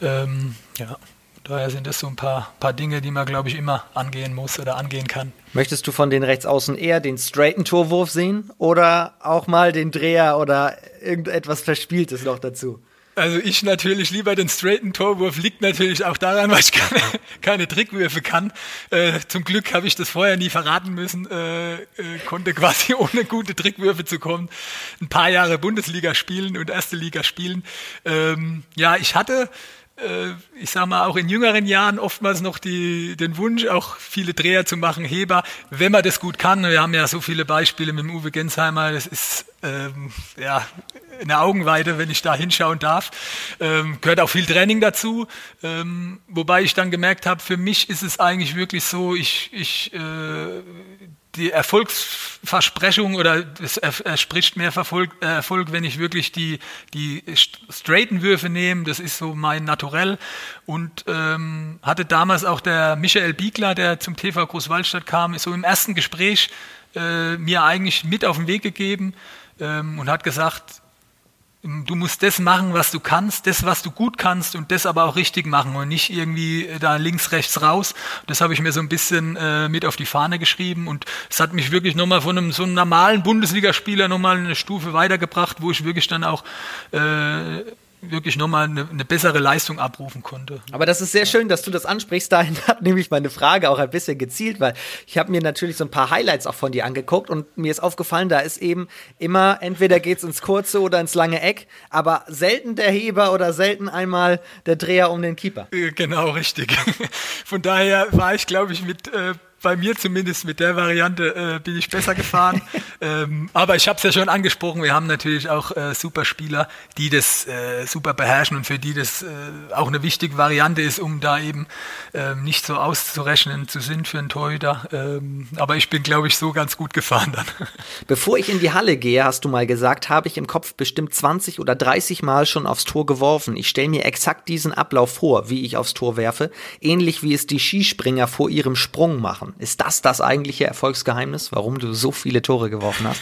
Ähm, ja. Daher sind das so ein paar, paar Dinge, die man, glaube ich, immer angehen muss oder angehen kann. Möchtest du von den Rechtsaußen eher den straighten Torwurf sehen oder auch mal den Dreher oder irgendetwas Verspieltes noch dazu? Also ich natürlich lieber den straighten Torwurf, liegt natürlich auch daran, weil ich keine, keine Trickwürfe kann. Äh, zum Glück habe ich das vorher nie verraten müssen, äh, äh, konnte quasi ohne gute Trickwürfe zu kommen, ein paar Jahre Bundesliga spielen und erste Liga spielen. Ähm, ja, ich hatte äh, ich sage mal, auch in jüngeren Jahren oftmals noch die, den Wunsch, auch viele Dreher zu machen, Heber, wenn man das gut kann. Wir haben ja so viele Beispiele mit dem Uwe Gensheimer, das ist ähm, ja eine Augenweide, wenn ich da hinschauen darf. Ähm, gehört auch viel Training dazu, ähm, wobei ich dann gemerkt habe, für mich ist es eigentlich wirklich so, ich, ich äh, die Erfolgsversprechung oder es erspricht mehr Erfolg, äh, Erfolg, wenn ich wirklich die, die straighten Würfe nehme. Das ist so mein Naturell. Und ähm, hatte damals auch der Michael Biegler, der zum TV Großwaldstadt kam, so im ersten Gespräch äh, mir eigentlich mit auf den Weg gegeben ähm, und hat gesagt, Du musst das machen, was du kannst, das, was du gut kannst und das aber auch richtig machen und nicht irgendwie da links, rechts raus. Das habe ich mir so ein bisschen äh, mit auf die Fahne geschrieben und es hat mich wirklich nochmal von einem so einem normalen Bundesligaspieler nochmal eine Stufe weitergebracht, wo ich wirklich dann auch äh, wirklich nochmal eine, eine bessere Leistung abrufen konnte. Aber das ist sehr schön, dass du das ansprichst. Dahin hat nämlich meine Frage auch ein bisschen gezielt, weil ich habe mir natürlich so ein paar Highlights auch von dir angeguckt und mir ist aufgefallen, da ist eben immer, entweder geht's ins kurze oder ins lange Eck, aber selten der Heber oder selten einmal der Dreher um den Keeper. Äh, genau, richtig. Von daher war ich, glaube ich, mit äh, bei mir zumindest mit der Variante äh, bin ich besser gefahren. ähm, aber ich habe es ja schon angesprochen, wir haben natürlich auch äh, super Spieler, die das äh, super beherrschen und für die das äh, auch eine wichtige Variante ist, um da eben ähm, nicht so auszurechnen zu sind für einen Torhüter. Ähm, aber ich bin, glaube ich, so ganz gut gefahren dann. Bevor ich in die Halle gehe, hast du mal gesagt, habe ich im Kopf bestimmt 20 oder 30 Mal schon aufs Tor geworfen. Ich stelle mir exakt diesen Ablauf vor, wie ich aufs Tor werfe, ähnlich wie es die Skispringer vor ihrem Sprung machen machen. Ist das das eigentliche Erfolgsgeheimnis, warum du so viele Tore geworfen hast?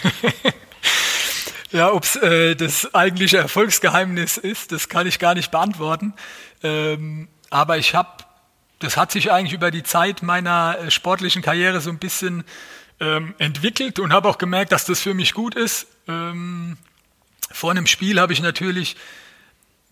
ja, ob es äh, das eigentliche Erfolgsgeheimnis ist, das kann ich gar nicht beantworten. Ähm, aber ich habe, das hat sich eigentlich über die Zeit meiner äh, sportlichen Karriere so ein bisschen ähm, entwickelt und habe auch gemerkt, dass das für mich gut ist. Ähm, vor einem Spiel habe ich natürlich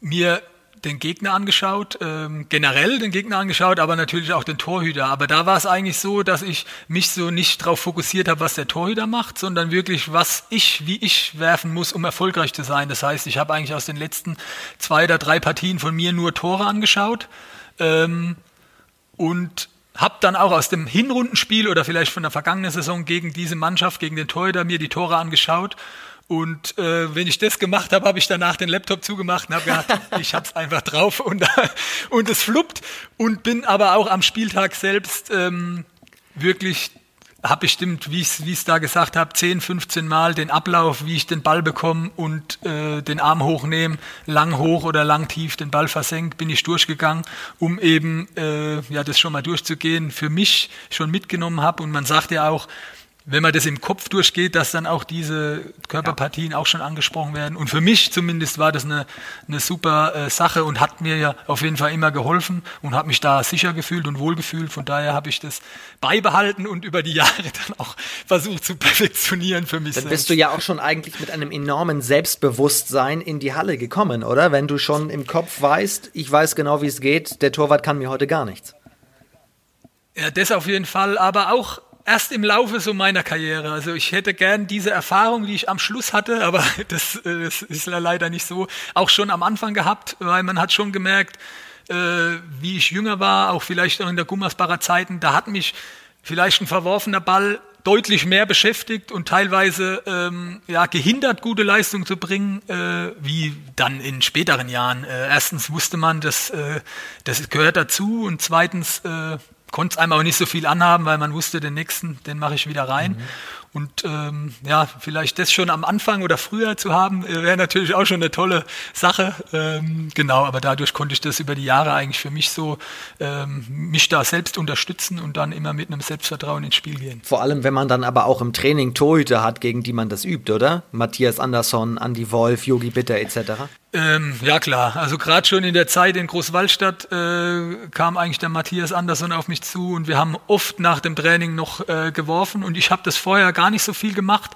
mir den Gegner angeschaut, ähm, generell den Gegner angeschaut, aber natürlich auch den Torhüter. Aber da war es eigentlich so, dass ich mich so nicht darauf fokussiert habe, was der Torhüter macht, sondern wirklich, was ich, wie ich werfen muss, um erfolgreich zu sein. Das heißt, ich habe eigentlich aus den letzten zwei oder drei Partien von mir nur Tore angeschaut ähm, und habe dann auch aus dem Hinrundenspiel oder vielleicht von der vergangenen Saison gegen diese Mannschaft, gegen den Torhüter mir die Tore angeschaut und äh, wenn ich das gemacht habe, habe ich danach den Laptop zugemacht und habe gedacht, ich habe es einfach drauf und, und es fluppt. Und bin aber auch am Spieltag selbst ähm, wirklich, habe bestimmt, wie ich es da gesagt habe, 10, 15 Mal den Ablauf, wie ich den Ball bekomme und äh, den Arm hochnehme, lang hoch oder lang tief den Ball versenkt, bin ich durchgegangen, um eben äh, ja das schon mal durchzugehen, für mich schon mitgenommen habe. Und man sagt ja auch, wenn man das im Kopf durchgeht, dass dann auch diese Körperpartien ja. auch schon angesprochen werden. Und für mich zumindest war das eine, eine super äh, Sache und hat mir ja auf jeden Fall immer geholfen und habe mich da sicher gefühlt und wohlgefühlt. Von daher habe ich das beibehalten und über die Jahre dann auch versucht zu perfektionieren für mich. Dann selbst. bist du ja auch schon eigentlich mit einem enormen Selbstbewusstsein in die Halle gekommen, oder? Wenn du schon im Kopf weißt, ich weiß genau, wie es geht, der Torwart kann mir heute gar nichts. Ja, das auf jeden Fall, aber auch erst im Laufe so meiner Karriere. Also ich hätte gern diese Erfahrung, die ich am Schluss hatte, aber das, äh, das ist leider nicht so, auch schon am Anfang gehabt, weil man hat schon gemerkt, äh, wie ich jünger war, auch vielleicht auch in der Gummersbacher Zeiten, da hat mich vielleicht ein verworfener Ball deutlich mehr beschäftigt und teilweise ähm, ja, gehindert, gute Leistung zu bringen, äh, wie dann in späteren Jahren. Äh, erstens wusste man, dass äh, das gehört dazu und zweitens äh, konnte es einem auch nicht so viel anhaben, weil man wusste, den nächsten, den mache ich wieder rein. Mhm. Und ähm, ja, vielleicht das schon am Anfang oder früher zu haben, äh, wäre natürlich auch schon eine tolle Sache. Ähm, genau, aber dadurch konnte ich das über die Jahre eigentlich für mich so ähm, mich da selbst unterstützen und dann immer mit einem Selbstvertrauen ins Spiel gehen. Vor allem, wenn man dann aber auch im Training Torhüter hat, gegen die man das übt, oder? Matthias Andersson, Andy Wolf, Yogi Bitter etc. Ähm, ja klar, also gerade schon in der Zeit in Großwallstadt äh, kam eigentlich der Matthias Andersson auf mich zu und wir haben oft nach dem Training noch äh, geworfen und ich habe das vorher gar nicht so viel gemacht.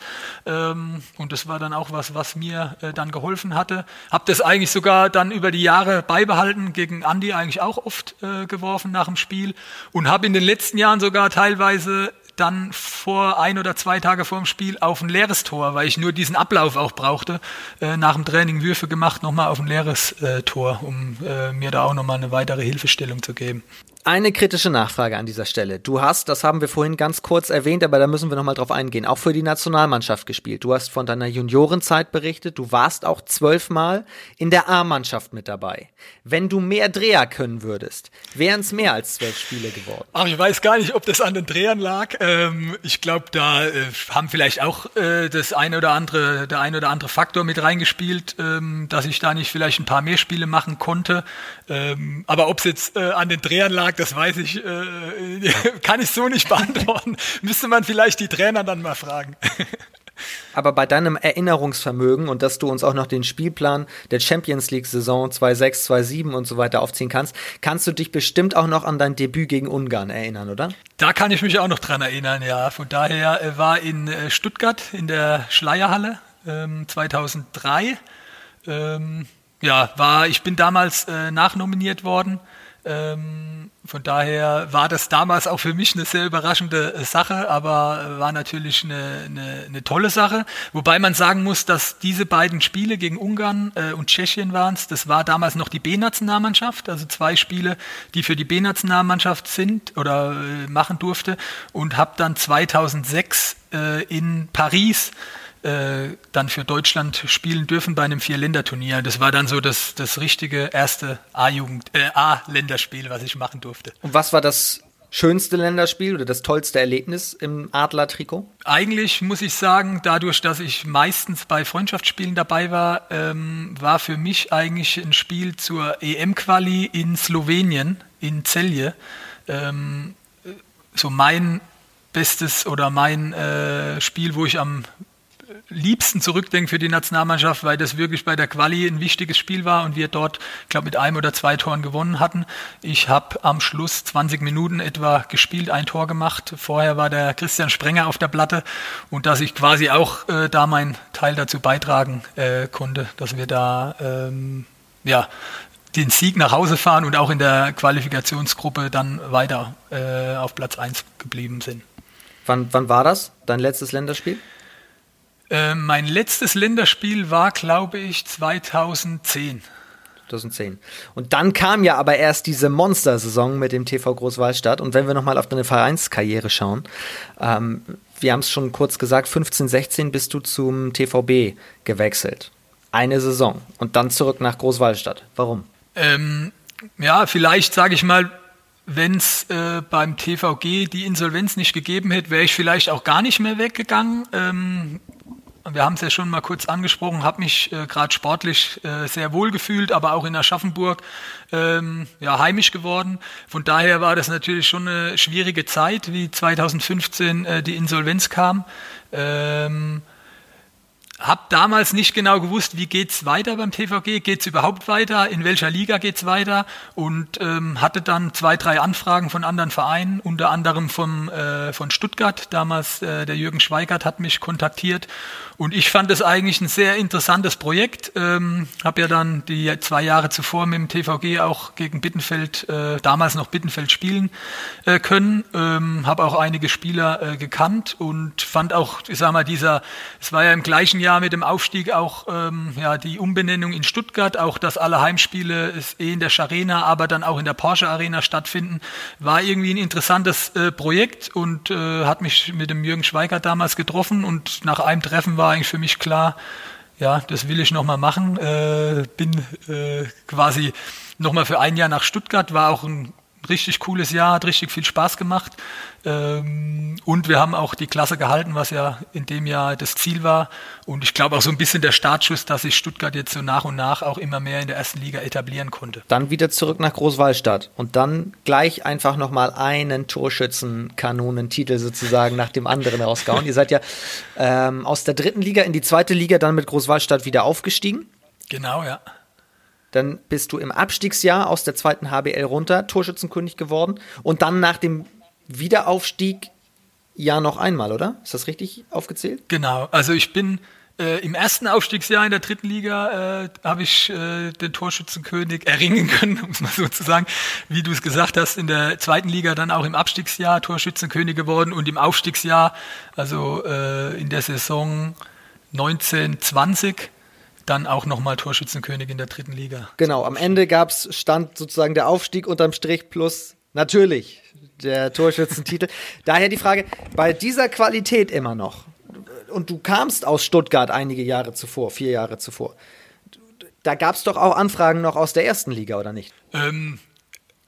Ähm, und das war dann auch was, was mir äh, dann geholfen hatte. Habe das eigentlich sogar dann über die Jahre beibehalten, gegen Andy eigentlich auch oft äh, geworfen nach dem Spiel. Und habe in den letzten Jahren sogar teilweise dann vor ein oder zwei Tage vor dem Spiel auf ein leeres Tor, weil ich nur diesen Ablauf auch brauchte, äh, nach dem Training Würfe gemacht, nochmal auf ein leeres äh, Tor, um äh, mir da auch nochmal eine weitere Hilfestellung zu geben. Eine kritische Nachfrage an dieser Stelle. Du hast, das haben wir vorhin ganz kurz erwähnt, aber da müssen wir nochmal drauf eingehen, auch für die Nationalmannschaft gespielt. Du hast von deiner Juniorenzeit berichtet, du warst auch zwölfmal in der A-Mannschaft mit dabei. Wenn du mehr Dreher können würdest, wären es mehr als zwölf Spiele geworden. Ach, ich weiß gar nicht, ob das an den Drehern lag. Ähm, ich glaube, da äh, haben vielleicht auch äh, das eine oder andere, der eine oder andere Faktor mit reingespielt, ähm, dass ich da nicht vielleicht ein paar mehr Spiele machen konnte. Ähm, aber ob es jetzt äh, an den Drehern lag, das weiß ich, äh, kann ich so nicht beantworten. Müsste man vielleicht die Trainer dann mal fragen. Aber bei deinem Erinnerungsvermögen und dass du uns auch noch den Spielplan der Champions League Saison 2-6, 2-7 und so weiter aufziehen kannst, kannst du dich bestimmt auch noch an dein Debüt gegen Ungarn erinnern, oder? Da kann ich mich auch noch dran erinnern, ja. Von daher äh, war in äh, Stuttgart in der Schleierhalle ähm, 2003. Ähm, ja, war, ich bin damals äh, nachnominiert worden. Ähm, von daher war das damals auch für mich eine sehr überraschende äh, Sache, aber war natürlich eine, eine, eine tolle Sache. Wobei man sagen muss, dass diese beiden Spiele gegen Ungarn äh, und Tschechien waren es, das war damals noch die B-Nationalmannschaft, also zwei Spiele, die für die B-Nationalmannschaft sind oder äh, machen durfte und habe dann 2006 äh, in Paris äh, dann für Deutschland spielen dürfen bei einem Vier-Länder-Turnier. Das war dann so das, das richtige erste A-Jugend, äh, A-Länderspiel, was ich machen durfte. Und was war das schönste Länderspiel oder das tollste Erlebnis im Adler-Trikot? Eigentlich muss ich sagen, dadurch, dass ich meistens bei Freundschaftsspielen dabei war, ähm, war für mich eigentlich ein Spiel zur EM-Quali in Slowenien, in Celje, ähm, so mein bestes oder mein äh, Spiel, wo ich am liebsten zurückdenke für die Nationalmannschaft, weil das wirklich bei der Quali ein wichtiges Spiel war und wir dort, ich glaube, mit einem oder zwei Toren gewonnen hatten. Ich habe am Schluss 20 Minuten etwa gespielt, ein Tor gemacht. Vorher war der Christian Sprenger auf der Platte und dass ich quasi auch äh, da meinen Teil dazu beitragen äh, konnte, dass wir da ähm, ja, den Sieg nach Hause fahren und auch in der Qualifikationsgruppe dann weiter äh, auf Platz 1 geblieben sind. Wann, wann war das, dein letztes Länderspiel? Äh, mein letztes Länderspiel war, glaube ich, 2010. 2010. Und dann kam ja aber erst diese Monster-Saison mit dem TV Großwallstadt. Und wenn wir nochmal auf deine Vereinskarriere schauen, ähm, wir haben es schon kurz gesagt, 15, 16 bist du zum TVB gewechselt. Eine Saison und dann zurück nach Großwallstadt. Warum? Ähm, ja, vielleicht sage ich mal, wenn es äh, beim TVG die Insolvenz nicht gegeben hätte, wäre ich vielleicht auch gar nicht mehr weggegangen. Ähm, wir haben es ja schon mal kurz angesprochen, habe mich äh, gerade sportlich äh, sehr wohl gefühlt, aber auch in Aschaffenburg ähm, ja, heimisch geworden. Von daher war das natürlich schon eine schwierige Zeit, wie 2015 äh, die Insolvenz kam. Ähm, habe damals nicht genau gewusst, wie geht's weiter beim TVG, geht's überhaupt weiter, in welcher Liga geht's weiter und ähm, hatte dann zwei, drei Anfragen von anderen Vereinen, unter anderem vom, äh, von Stuttgart. Damals äh, der Jürgen Schweigert hat mich kontaktiert und ich fand es eigentlich ein sehr interessantes Projekt. Ähm, habe ja dann die zwei Jahre zuvor mit dem TVG auch gegen Bittenfeld, äh, damals noch Bittenfeld spielen äh, können. Ähm, habe auch einige Spieler äh, gekannt und fand auch, ich sag mal, dieser, es war ja im gleichen Jahr mit dem Aufstieg auch ähm, ja, die Umbenennung in Stuttgart, auch dass alle Heimspiele eh in der Scharena, aber dann auch in der Porsche Arena stattfinden, war irgendwie ein interessantes äh, Projekt und äh, hat mich mit dem Jürgen Schweigert damals getroffen und nach einem Treffen war war eigentlich für mich klar, ja, das will ich nochmal machen. Äh, bin äh, quasi nochmal für ein Jahr nach Stuttgart, war auch ein richtig cooles Jahr, hat richtig viel Spaß gemacht. Ähm, und wir haben auch die Klasse gehalten, was ja in dem Jahr das Ziel war. Und ich glaube auch so ein bisschen der Startschuss, dass sich Stuttgart jetzt so nach und nach auch immer mehr in der ersten Liga etablieren konnte. Dann wieder zurück nach Großwallstadt und dann gleich einfach nochmal einen Torschützenkanonentitel sozusagen nach dem anderen rausgehauen. Ihr seid ja ähm, aus der dritten Liga in die zweite Liga dann mit Großwallstadt wieder aufgestiegen. Genau, ja. Dann bist du im Abstiegsjahr aus der zweiten HBL runter, Torschützenkönig geworden. Und dann nach dem Wiederaufstieg ja noch einmal, oder? Ist das richtig aufgezählt? Genau. Also ich bin äh, im ersten Aufstiegsjahr in der dritten Liga äh, habe ich äh, den Torschützenkönig erringen können, um es mal so zu sagen. Wie du es gesagt hast, in der zweiten Liga dann auch im Abstiegsjahr Torschützenkönig geworden und im Aufstiegsjahr, also äh, in der Saison 1920 dann auch nochmal Torschützenkönig in der dritten Liga. Genau, am Ende gab es, stand sozusagen der Aufstieg unterm Strich plus natürlich der Torschützentitel. Daher die Frage, bei dieser Qualität immer noch, und du kamst aus Stuttgart einige Jahre zuvor, vier Jahre zuvor, da gab es doch auch Anfragen noch aus der ersten Liga, oder nicht? Ähm,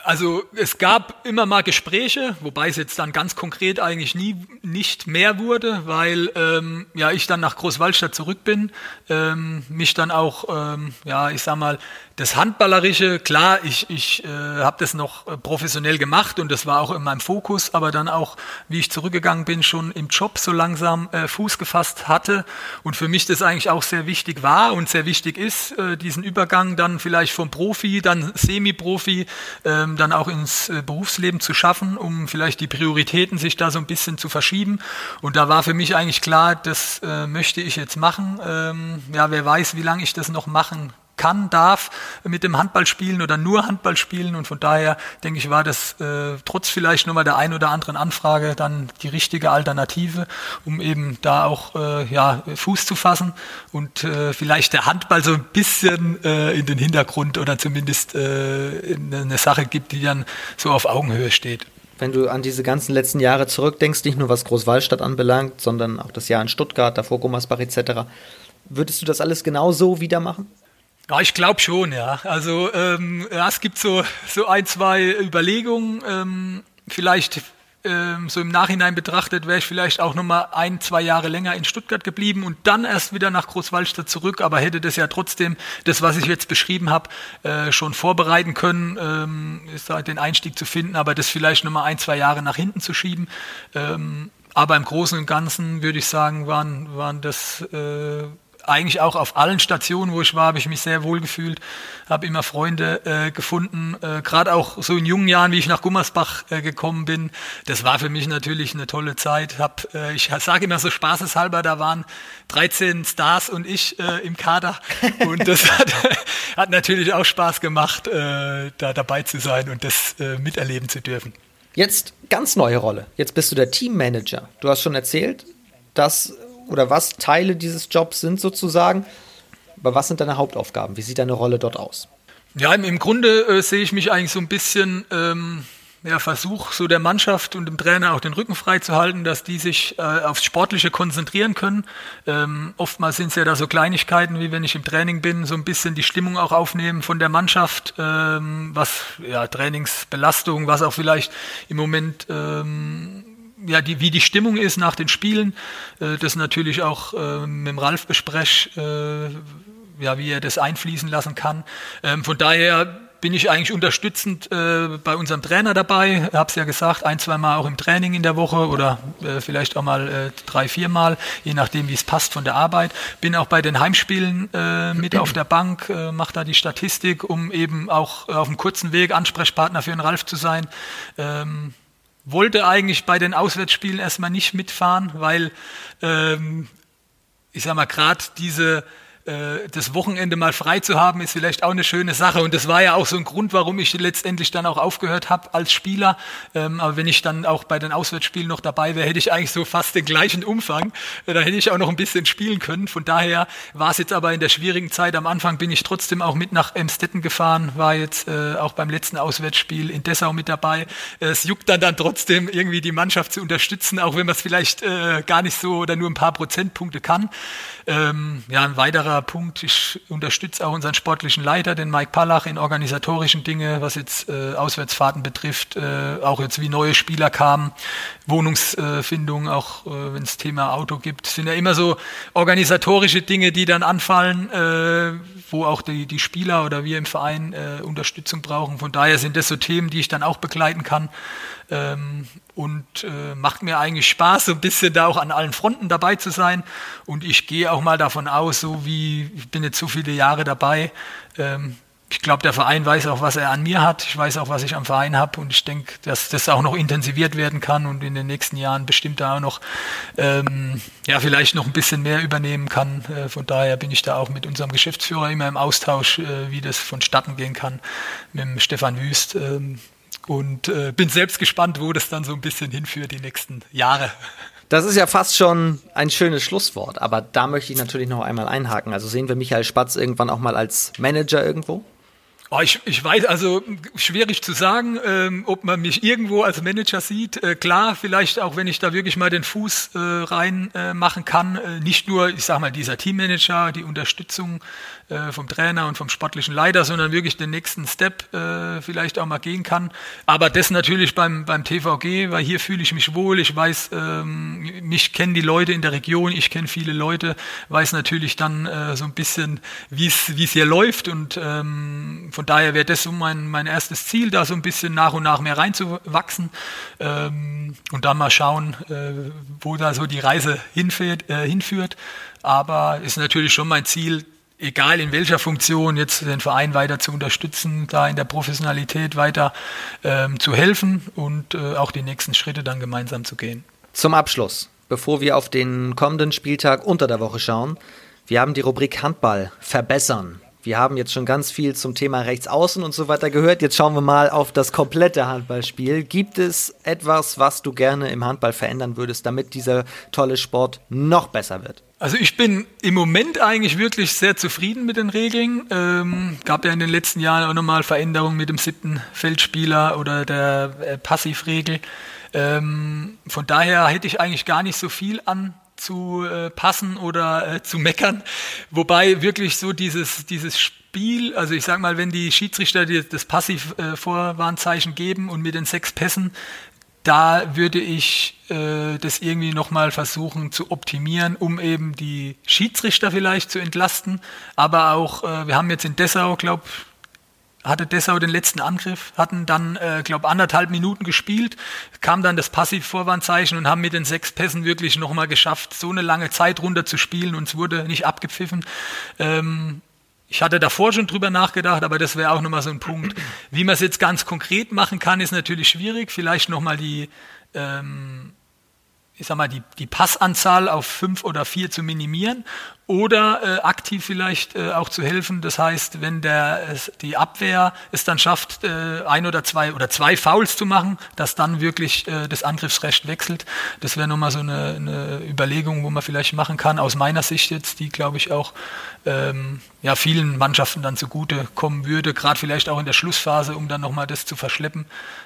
also es gab immer mal Gespräche, wobei es jetzt dann ganz konkret eigentlich nie nicht mehr wurde, weil ähm, ja ich dann nach Großwaldstadt zurück bin, ähm, mich dann auch ähm, ja ich sag mal das Handballerische, klar, ich, ich äh, habe das noch äh, professionell gemacht und das war auch in meinem Fokus, aber dann auch, wie ich zurückgegangen bin, schon im Job so langsam äh, Fuß gefasst hatte und für mich das eigentlich auch sehr wichtig war und sehr wichtig ist, äh, diesen Übergang dann vielleicht vom Profi, dann Semi-Profi, ähm, dann auch ins äh, Berufsleben zu schaffen, um vielleicht die Prioritäten sich da so ein bisschen zu verschieben. Und da war für mich eigentlich klar, das äh, möchte ich jetzt machen. Ähm, ja, wer weiß, wie lange ich das noch machen kann, darf mit dem Handball spielen oder nur Handball spielen. Und von daher denke ich, war das äh, trotz vielleicht nur mal der ein oder anderen Anfrage dann die richtige Alternative, um eben da auch äh, ja, Fuß zu fassen und äh, vielleicht der Handball so ein bisschen äh, in den Hintergrund oder zumindest äh, eine Sache gibt, die dann so auf Augenhöhe steht wenn du an diese ganzen letzten Jahre zurückdenkst, nicht nur was Großwallstadt anbelangt, sondern auch das Jahr in Stuttgart, davor Gummersbach etc., würdest du das alles genau so wieder machen? Ja, ich glaube schon, ja. Also ähm, ja, es gibt so, so ein, zwei Überlegungen. Ähm, vielleicht ähm, so im Nachhinein betrachtet wäre ich vielleicht auch nochmal ein, zwei Jahre länger in Stuttgart geblieben und dann erst wieder nach Großwaldstadt zurück, aber hätte das ja trotzdem, das, was ich jetzt beschrieben habe, äh, schon vorbereiten können, ähm, ist halt den Einstieg zu finden, aber das vielleicht nochmal ein, zwei Jahre nach hinten zu schieben. Ähm, aber im Großen und Ganzen würde ich sagen, waren, waren das äh, eigentlich auch auf allen Stationen, wo ich war, habe ich mich sehr wohl gefühlt, habe immer Freunde äh, gefunden, äh, gerade auch so in jungen Jahren, wie ich nach Gummersbach äh, gekommen bin. Das war für mich natürlich eine tolle Zeit. Hab, äh, ich sage immer so spaßeshalber, da waren 13 Stars und ich äh, im Kader und das hat, hat natürlich auch Spaß gemacht, äh, da dabei zu sein und das äh, miterleben zu dürfen. Jetzt ganz neue Rolle. Jetzt bist du der Teammanager. Du hast schon erzählt, dass oder was Teile dieses Jobs sind sozusagen. Aber was sind deine Hauptaufgaben? Wie sieht deine Rolle dort aus? Ja, im, Grunde äh, sehe ich mich eigentlich so ein bisschen ähm, ja, Versuch so der Mannschaft und dem Trainer auch den Rücken frei zu halten, dass die sich äh, aufs Sportliche konzentrieren können. Ähm, oftmals sind es ja da so Kleinigkeiten, wie wenn ich im Training bin, so ein bisschen die Stimmung auch aufnehmen von der Mannschaft, ähm, was ja Trainingsbelastung, was auch vielleicht im Moment ähm, ja, die, wie die Stimmung ist nach den Spielen, äh, das natürlich auch äh, mit dem Ralf besprech, äh, ja, wie er das einfließen lassen kann. Ähm, von daher bin ich eigentlich unterstützend äh, bei unserem Trainer dabei. Habe es ja gesagt, ein, zwei Mal auch im Training in der Woche oder äh, vielleicht auch mal äh, drei, vier Mal, je nachdem, wie es passt von der Arbeit. Bin auch bei den Heimspielen äh, mit auf der Bank, äh, mache da die Statistik, um eben auch auf einem kurzen Weg Ansprechpartner für den Ralf zu sein. Ähm, wollte eigentlich bei den Auswärtsspielen erstmal nicht mitfahren, weil ähm, ich sag mal gerade diese das Wochenende mal frei zu haben, ist vielleicht auch eine schöne Sache. Und das war ja auch so ein Grund, warum ich letztendlich dann auch aufgehört habe als Spieler. Ähm, aber wenn ich dann auch bei den Auswärtsspielen noch dabei wäre, hätte ich eigentlich so fast den gleichen Umfang. Äh, da hätte ich auch noch ein bisschen spielen können. Von daher war es jetzt aber in der schwierigen Zeit. Am Anfang bin ich trotzdem auch mit nach Emstetten gefahren, war jetzt äh, auch beim letzten Auswärtsspiel in Dessau mit dabei. Äh, es juckt dann dann trotzdem irgendwie die Mannschaft zu unterstützen, auch wenn man es vielleicht äh, gar nicht so oder nur ein paar Prozentpunkte kann. Ähm, ja, ein weiterer weiterer Punkt, ich unterstütze auch unseren sportlichen Leiter, den Mike Pallach, in organisatorischen Dinge, was jetzt äh, Auswärtsfahrten betrifft, äh, auch jetzt wie neue Spieler kamen, Wohnungsfindung, auch äh, wenn es Thema Auto gibt, sind ja immer so organisatorische Dinge, die dann anfallen, äh, wo auch die, die Spieler oder wir im Verein äh, Unterstützung brauchen. Von daher sind das so Themen, die ich dann auch begleiten kann. Ähm, und äh, macht mir eigentlich Spaß, so ein bisschen da auch an allen Fronten dabei zu sein. Und ich gehe auch mal davon aus, so wie ich bin jetzt so viele Jahre dabei, ähm, ich glaube, der Verein weiß auch, was er an mir hat. Ich weiß auch, was ich am Verein habe. Und ich denke, dass das auch noch intensiviert werden kann und in den nächsten Jahren bestimmt da auch noch, ähm, ja, vielleicht noch ein bisschen mehr übernehmen kann. Äh, von daher bin ich da auch mit unserem Geschäftsführer immer im Austausch, äh, wie das vonstatten gehen kann, mit dem Stefan Wüst. Ähm, und äh, bin selbst gespannt, wo das dann so ein bisschen hinführt die nächsten Jahre. Das ist ja fast schon ein schönes Schlusswort, aber da möchte ich natürlich noch einmal einhaken. Also sehen wir Michael Spatz irgendwann auch mal als Manager irgendwo? Oh, ich, ich weiß, also schwierig zu sagen, ähm, ob man mich irgendwo als Manager sieht. Äh, klar, vielleicht auch, wenn ich da wirklich mal den Fuß äh, rein äh, machen kann. Äh, nicht nur, ich sag mal, dieser Teammanager, die Unterstützung äh, vom Trainer und vom sportlichen Leiter, sondern wirklich den nächsten Step äh, vielleicht auch mal gehen kann. Aber das natürlich beim, beim TVG, weil hier fühle ich mich wohl, ich weiß, ähm, mich kennen die Leute in der Region, ich kenne viele Leute, weiß natürlich dann äh, so ein bisschen, wie es hier läuft und ähm, von daher wäre das so mein, mein erstes Ziel, da so ein bisschen nach und nach mehr reinzuwachsen ähm, und dann mal schauen, äh, wo da so die Reise hinfährt, äh, hinführt. Aber ist natürlich schon mein Ziel, egal in welcher Funktion, jetzt den Verein weiter zu unterstützen, da in der Professionalität weiter ähm, zu helfen und äh, auch die nächsten Schritte dann gemeinsam zu gehen. Zum Abschluss, bevor wir auf den kommenden Spieltag unter der Woche schauen, wir haben die Rubrik Handball verbessern. Wir haben jetzt schon ganz viel zum Thema Rechtsaußen und so weiter gehört. Jetzt schauen wir mal auf das komplette Handballspiel. Gibt es etwas, was du gerne im Handball verändern würdest, damit dieser tolle Sport noch besser wird? Also ich bin im Moment eigentlich wirklich sehr zufrieden mit den Regeln. Ähm, gab ja in den letzten Jahren auch nochmal Veränderungen mit dem siebten Feldspieler oder der äh, Passivregel. Ähm, von daher hätte ich eigentlich gar nicht so viel an zu äh, passen oder äh, zu meckern. Wobei wirklich so dieses, dieses Spiel, also ich sag mal, wenn die Schiedsrichter das Passiv-Vorwarnzeichen äh, geben und mit den sechs Pässen da würde ich äh, das irgendwie nochmal versuchen zu optimieren, um eben die Schiedsrichter vielleicht zu entlasten. Aber auch, äh, wir haben jetzt in Dessau, glaube hatte Dessau den letzten Angriff, hatten dann, äh, glaube anderthalb Minuten gespielt, kam dann das Passivvorwarnzeichen und haben mit den sechs Pässen wirklich nochmal geschafft, so eine lange Zeit runter zu spielen und es wurde nicht abgepfiffen. Ähm, ich hatte davor schon drüber nachgedacht, aber das wäre auch nochmal so ein Punkt. Wie man es jetzt ganz konkret machen kann, ist natürlich schwierig. Vielleicht nochmal die, ähm, ich sag mal, die, die Passanzahl auf fünf oder vier zu minimieren oder äh, aktiv vielleicht äh, auch zu helfen. Das heißt, wenn der, die Abwehr es dann schafft, äh, ein oder zwei oder zwei Fouls zu machen, dass dann wirklich äh, das Angriffsrecht wechselt. Das wäre nochmal so eine, eine Überlegung, wo man vielleicht machen kann. Aus meiner Sicht jetzt, die glaube ich auch ähm, ja, vielen Mannschaften dann zugute kommen würde, gerade vielleicht auch in der Schlussphase, um dann nochmal das zu verschleppen,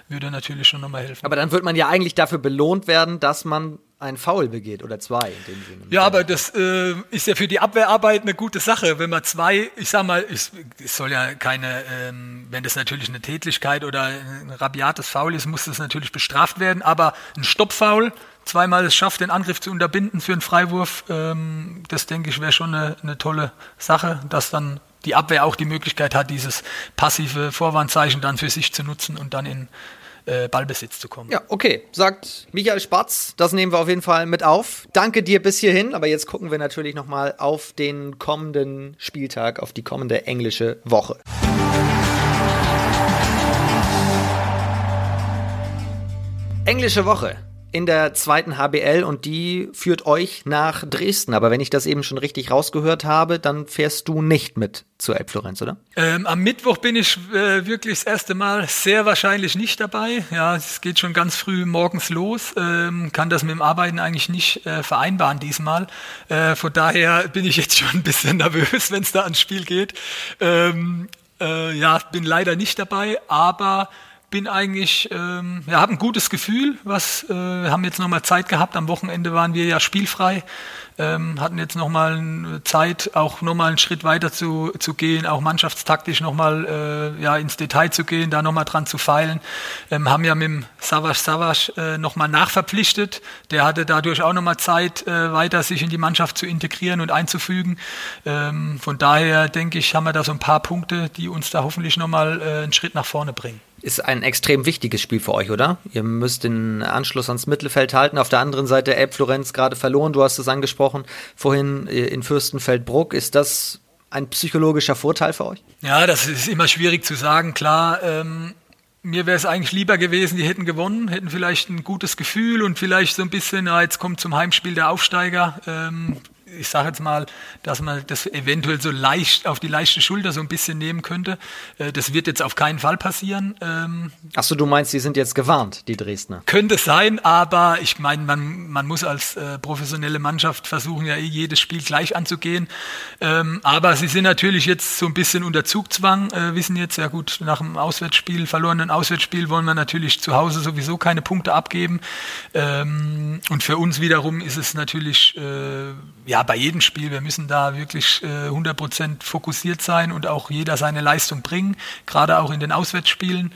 würde natürlich schon nochmal helfen. Aber dann wird man ja eigentlich dafür belohnt werden, dass man ein Foul begeht oder zwei in dem Sinne. Ja, aber das äh, ist ja für die Abwehrarbeit eine gute Sache, wenn man zwei, ich sag mal, es, soll ja keine, ähm, wenn das natürlich eine Tätlichkeit oder ein rabiates Foul ist, muss das natürlich bestraft werden, aber ein Stoppfoul, zweimal es schafft, den Angriff zu unterbinden für einen Freiwurf, ähm, das denke ich wäre schon eine, eine tolle Sache, dass dann die Abwehr auch die Möglichkeit hat, dieses passive Vorwarnzeichen dann für sich zu nutzen und dann in äh, Ballbesitz zu kommen. Ja, okay, sagt Michael Spatz. Das nehmen wir auf jeden Fall mit auf. Danke dir bis hierhin, aber jetzt gucken wir natürlich nochmal auf den kommenden Spieltag, auf die kommende englische Woche. Englische Woche in der zweiten HBL und die führt euch nach Dresden. Aber wenn ich das eben schon richtig rausgehört habe, dann fährst du nicht mit zur Elbflorenz, oder? Ähm, am Mittwoch bin ich äh, wirklich das erste Mal sehr wahrscheinlich nicht dabei. Ja, es geht schon ganz früh morgens los. Ähm, kann das mit dem Arbeiten eigentlich nicht äh, vereinbaren diesmal. Äh, von daher bin ich jetzt schon ein bisschen nervös, wenn es da ans Spiel geht. Ähm, äh, ja, bin leider nicht dabei, aber bin eigentlich, ähm, ja, habe ein gutes Gefühl. Was, äh, wir haben jetzt nochmal Zeit gehabt. Am Wochenende waren wir ja spielfrei, ähm, hatten jetzt nochmal Zeit, auch nochmal einen Schritt weiter zu, zu gehen, auch mannschaftstaktisch nochmal äh, ja, ins Detail zu gehen, da nochmal dran zu feilen. Ähm, haben ja mit dem Savas Savas äh, nochmal nachverpflichtet. Der hatte dadurch auch nochmal Zeit, äh, weiter sich in die Mannschaft zu integrieren und einzufügen. Ähm, von daher denke ich, haben wir da so ein paar Punkte, die uns da hoffentlich nochmal äh, einen Schritt nach vorne bringen ist ein extrem wichtiges Spiel für euch, oder? Ihr müsst den Anschluss ans Mittelfeld halten. Auf der anderen Seite Elb Florenz gerade verloren. Du hast es angesprochen vorhin äh, in Fürstenfeldbruck. Ist das ein psychologischer Vorteil für euch? Ja, das ist immer schwierig zu sagen. Klar, ähm, mir wäre es eigentlich lieber gewesen, die hätten gewonnen, hätten vielleicht ein gutes Gefühl und vielleicht so ein bisschen, ja, jetzt kommt zum Heimspiel der Aufsteiger. Ähm, ich sage jetzt mal, dass man das eventuell so leicht auf die leichte Schulter so ein bisschen nehmen könnte. Äh, das wird jetzt auf keinen Fall passieren. Ähm, Achso, du meinst, die sind jetzt gewarnt, die Dresdner? Könnte sein, aber ich meine, man, man muss als äh, professionelle Mannschaft versuchen, ja eh jedes Spiel gleich anzugehen. Ähm, aber sie sind natürlich jetzt so ein bisschen unter Zugzwang, äh, wissen jetzt, ja gut, nach dem Auswärtsspiel, verlorenen Auswärtsspiel wollen wir natürlich zu Hause sowieso keine Punkte abgeben. Ähm, und für uns wiederum ist es natürlich, äh, ja, bei jedem Spiel, wir müssen da wirklich äh, 100% fokussiert sein und auch jeder seine Leistung bringen, gerade auch in den Auswärtsspielen.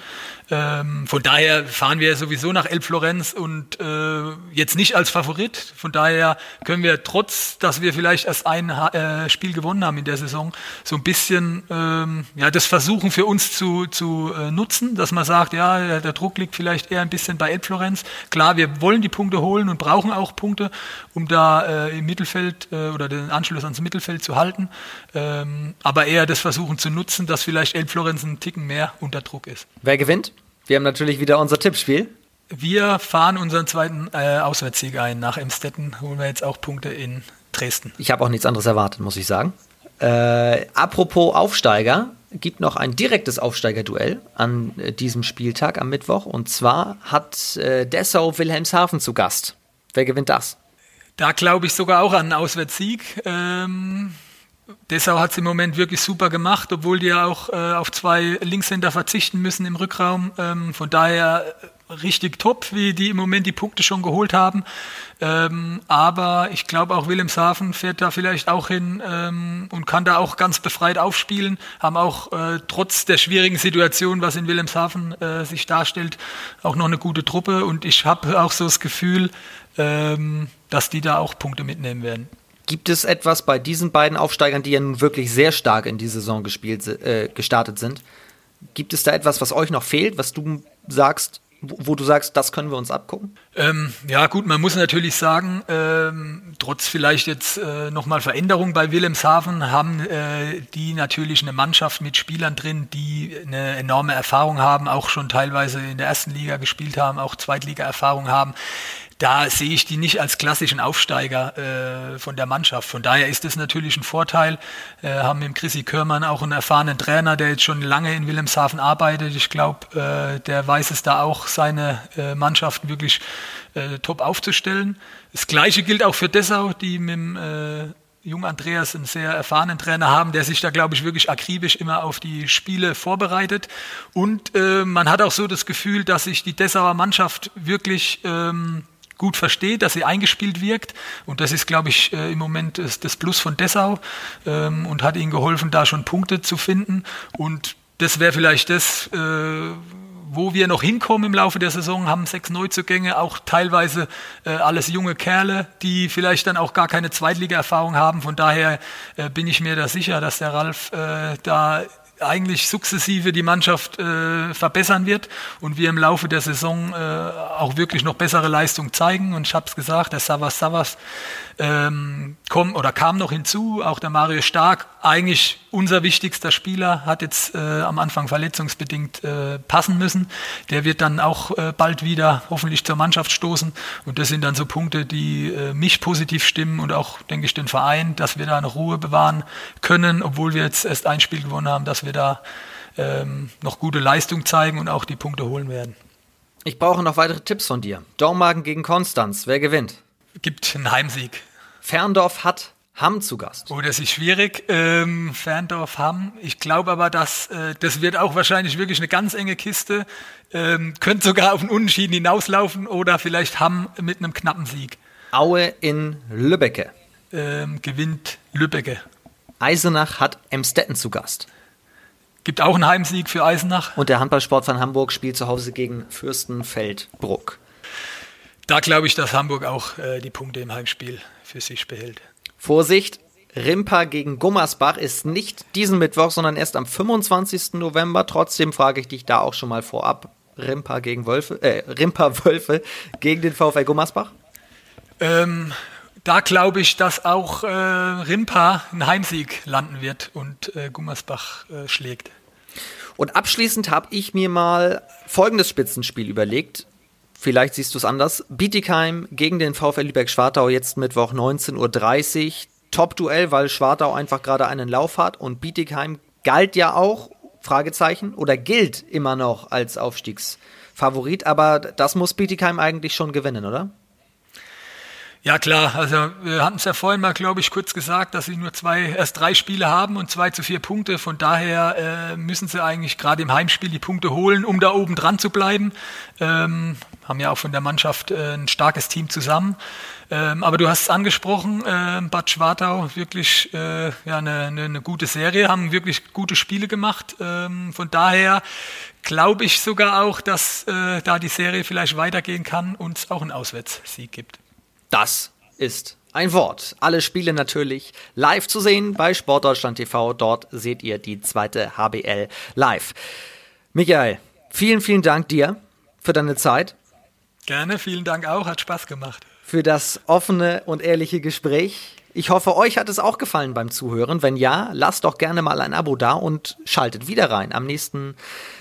Ähm, von daher fahren wir sowieso nach El Florenz und äh, jetzt nicht als Favorit. Von daher können wir trotz, dass wir vielleicht erst ein äh, Spiel gewonnen haben in der Saison, so ein bisschen ähm, ja das versuchen für uns zu, zu äh, nutzen, dass man sagt, ja der Druck liegt vielleicht eher ein bisschen bei El Florenz. Klar, wir wollen die Punkte holen und brauchen auch Punkte, um da äh, im Mittelfeld äh, oder den Anschluss ans Mittelfeld zu halten. Ähm, aber eher das versuchen zu nutzen, dass vielleicht El Florenz einen Ticken mehr unter Druck ist. Wer gewinnt? Wir haben natürlich wieder unser Tippspiel. Wir fahren unseren zweiten äh, Auswärtssieg ein. Nach Emstetten holen wir jetzt auch Punkte in Dresden. Ich habe auch nichts anderes erwartet, muss ich sagen. Äh, apropos Aufsteiger, gibt noch ein direktes Aufsteigerduell an äh, diesem Spieltag am Mittwoch. Und zwar hat äh, Dessau Wilhelmshaven zu Gast. Wer gewinnt das? Da glaube ich sogar auch an einen Auswärtssieg. Ähm, Dessau hat es im Moment wirklich super gemacht, obwohl die ja auch äh, auf zwei Linkshänder verzichten müssen im Rückraum. Ähm, von daher äh, richtig top, wie die im Moment die Punkte schon geholt haben. Ähm, aber ich glaube auch Wilhelmshaven fährt da vielleicht auch hin ähm, und kann da auch ganz befreit aufspielen. Haben auch äh, trotz der schwierigen Situation, was in Wilhelmshaven äh, sich darstellt, auch noch eine gute Truppe. Und ich habe auch so das Gefühl, ähm, dass die da auch Punkte mitnehmen werden. Gibt es etwas bei diesen beiden Aufsteigern, die ja nun wirklich sehr stark in die Saison gespielt, äh, gestartet sind? Gibt es da etwas, was euch noch fehlt, was du sagst, wo, du sagst, das können wir uns abgucken? Ähm, ja, gut, man muss natürlich sagen, ähm, trotz vielleicht jetzt äh, nochmal Veränderungen bei Wilhelmshaven haben äh, die natürlich eine Mannschaft mit Spielern drin, die eine enorme Erfahrung haben, auch schon teilweise in der ersten Liga gespielt haben, auch Zweitliga-Erfahrung haben da sehe ich die nicht als klassischen Aufsteiger äh, von der Mannschaft. Von daher ist das natürlich ein Vorteil. Äh, haben mit Chrissy Körmann auch einen erfahrenen Trainer, der jetzt schon lange in Wilhelmshaven arbeitet. Ich glaube, äh, der weiß es da auch, seine äh, Mannschaft wirklich äh, top aufzustellen. Das Gleiche gilt auch für Dessau, die mit dem äh, Jung Andreas einen sehr erfahrenen Trainer haben, der sich da, glaube ich, wirklich akribisch immer auf die Spiele vorbereitet. Und äh, man hat auch so das Gefühl, dass sich die Dessauer Mannschaft wirklich ähm, gut versteht, dass sie eingespielt wirkt. Und das ist, glaube ich, äh, im Moment das Plus von Dessau ähm, und hat ihnen geholfen, da schon Punkte zu finden. Und das wäre vielleicht das, äh, wo wir noch hinkommen im Laufe der Saison, haben sechs Neuzugänge, auch teilweise äh, alles junge Kerle, die vielleicht dann auch gar keine Zweitliga-Erfahrung haben. Von daher bin ich mir da sicher, dass der Ralf da eigentlich sukzessive die Mannschaft äh, verbessern wird und wir im Laufe der Saison äh, auch wirklich noch bessere Leistung zeigen. Und ich habe es gesagt, der Savas Savas ähm, kommt oder kam noch hinzu, auch der Mario Stark, eigentlich unser wichtigster Spieler, hat jetzt äh, am Anfang verletzungsbedingt äh, passen müssen. Der wird dann auch äh, bald wieder hoffentlich zur Mannschaft stoßen. Und das sind dann so Punkte, die äh, mich positiv stimmen und auch, denke ich, den Verein, dass wir da eine Ruhe bewahren können, obwohl wir jetzt erst ein Spiel gewonnen haben, dass wir da ähm, noch gute Leistung zeigen und auch die Punkte holen werden. Ich brauche noch weitere Tipps von dir. Dormagen gegen Konstanz. Wer gewinnt? Gibt einen Heimsieg. Ferndorf hat Hamm zu Gast. Oh, das ist schwierig. Ähm, Ferndorf Hamm. Ich glaube aber, dass äh, das wird auch wahrscheinlich wirklich eine ganz enge Kiste. Ähm, könnte sogar auf einen Unentschieden hinauslaufen oder vielleicht Hamm mit einem knappen Sieg. Aue in Lübbecke. Ähm, gewinnt Lübbecke. Eisenach hat Emstetten zu Gast. Gibt auch einen Heimsieg für Eisenach. Und der Handballsport von Hamburg spielt zu Hause gegen Fürstenfeldbruck. Da glaube ich, dass Hamburg auch äh, die Punkte im Heimspiel für sich behält. Vorsicht, Rimpa gegen Gummersbach ist nicht diesen Mittwoch, sondern erst am 25. November. Trotzdem frage ich dich da auch schon mal vorab. Rimpa gegen Wölfe, äh, Rimpa Wölfe gegen den VfL Gummersbach? Ähm, da glaube ich, dass auch äh, Rimpa ein Heimsieg landen wird und äh, Gummersbach äh, schlägt. Und abschließend habe ich mir mal folgendes Spitzenspiel überlegt. Vielleicht siehst du es anders. Bietigheim gegen den VfL Lübeck-Schwartau jetzt Mittwoch 19.30 Uhr. Top-Duell, weil Schwartau einfach gerade einen Lauf hat und Bietigheim galt ja auch, Fragezeichen, oder gilt immer noch als Aufstiegsfavorit, aber das muss Bietigheim eigentlich schon gewinnen, oder? Ja klar, also wir hatten es ja vorhin mal, glaube ich, kurz gesagt, dass sie nur zwei, erst drei Spiele haben und zwei zu vier Punkte. Von daher äh, müssen sie eigentlich gerade im Heimspiel die Punkte holen, um da oben dran zu bleiben. Ähm, haben ja auch von der Mannschaft äh, ein starkes Team zusammen. Ähm, aber du hast es angesprochen, äh, Bad Schwartau, wirklich äh, ja, eine, eine, eine, gute Serie, haben wirklich gute Spiele gemacht. Ähm, von daher glaube ich sogar auch, dass äh, da die Serie vielleicht weitergehen kann und es auch einen Auswärtssieg gibt. Das ist ein Wort. Alle Spiele natürlich live zu sehen bei Sportdeutschland TV. Dort seht ihr die zweite HBL live. Michael, vielen, vielen Dank dir für deine Zeit. Gerne, vielen Dank auch, hat Spaß gemacht. Für das offene und ehrliche Gespräch. Ich hoffe, euch hat es auch gefallen beim Zuhören. Wenn ja, lasst doch gerne mal ein Abo da und schaltet wieder rein. Am nächsten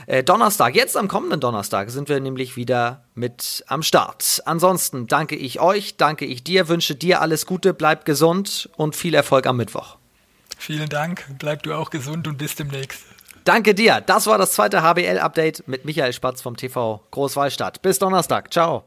äh, Donnerstag, jetzt am kommenden Donnerstag, sind wir nämlich wieder mit am Start. Ansonsten danke ich euch, danke ich dir, wünsche dir alles Gute, bleib gesund und viel Erfolg am Mittwoch. Vielen Dank, bleib du auch gesund und bis demnächst. Danke dir. Das war das zweite HBL-Update mit Michael Spatz vom TV Großwallstadt. Bis Donnerstag. Ciao.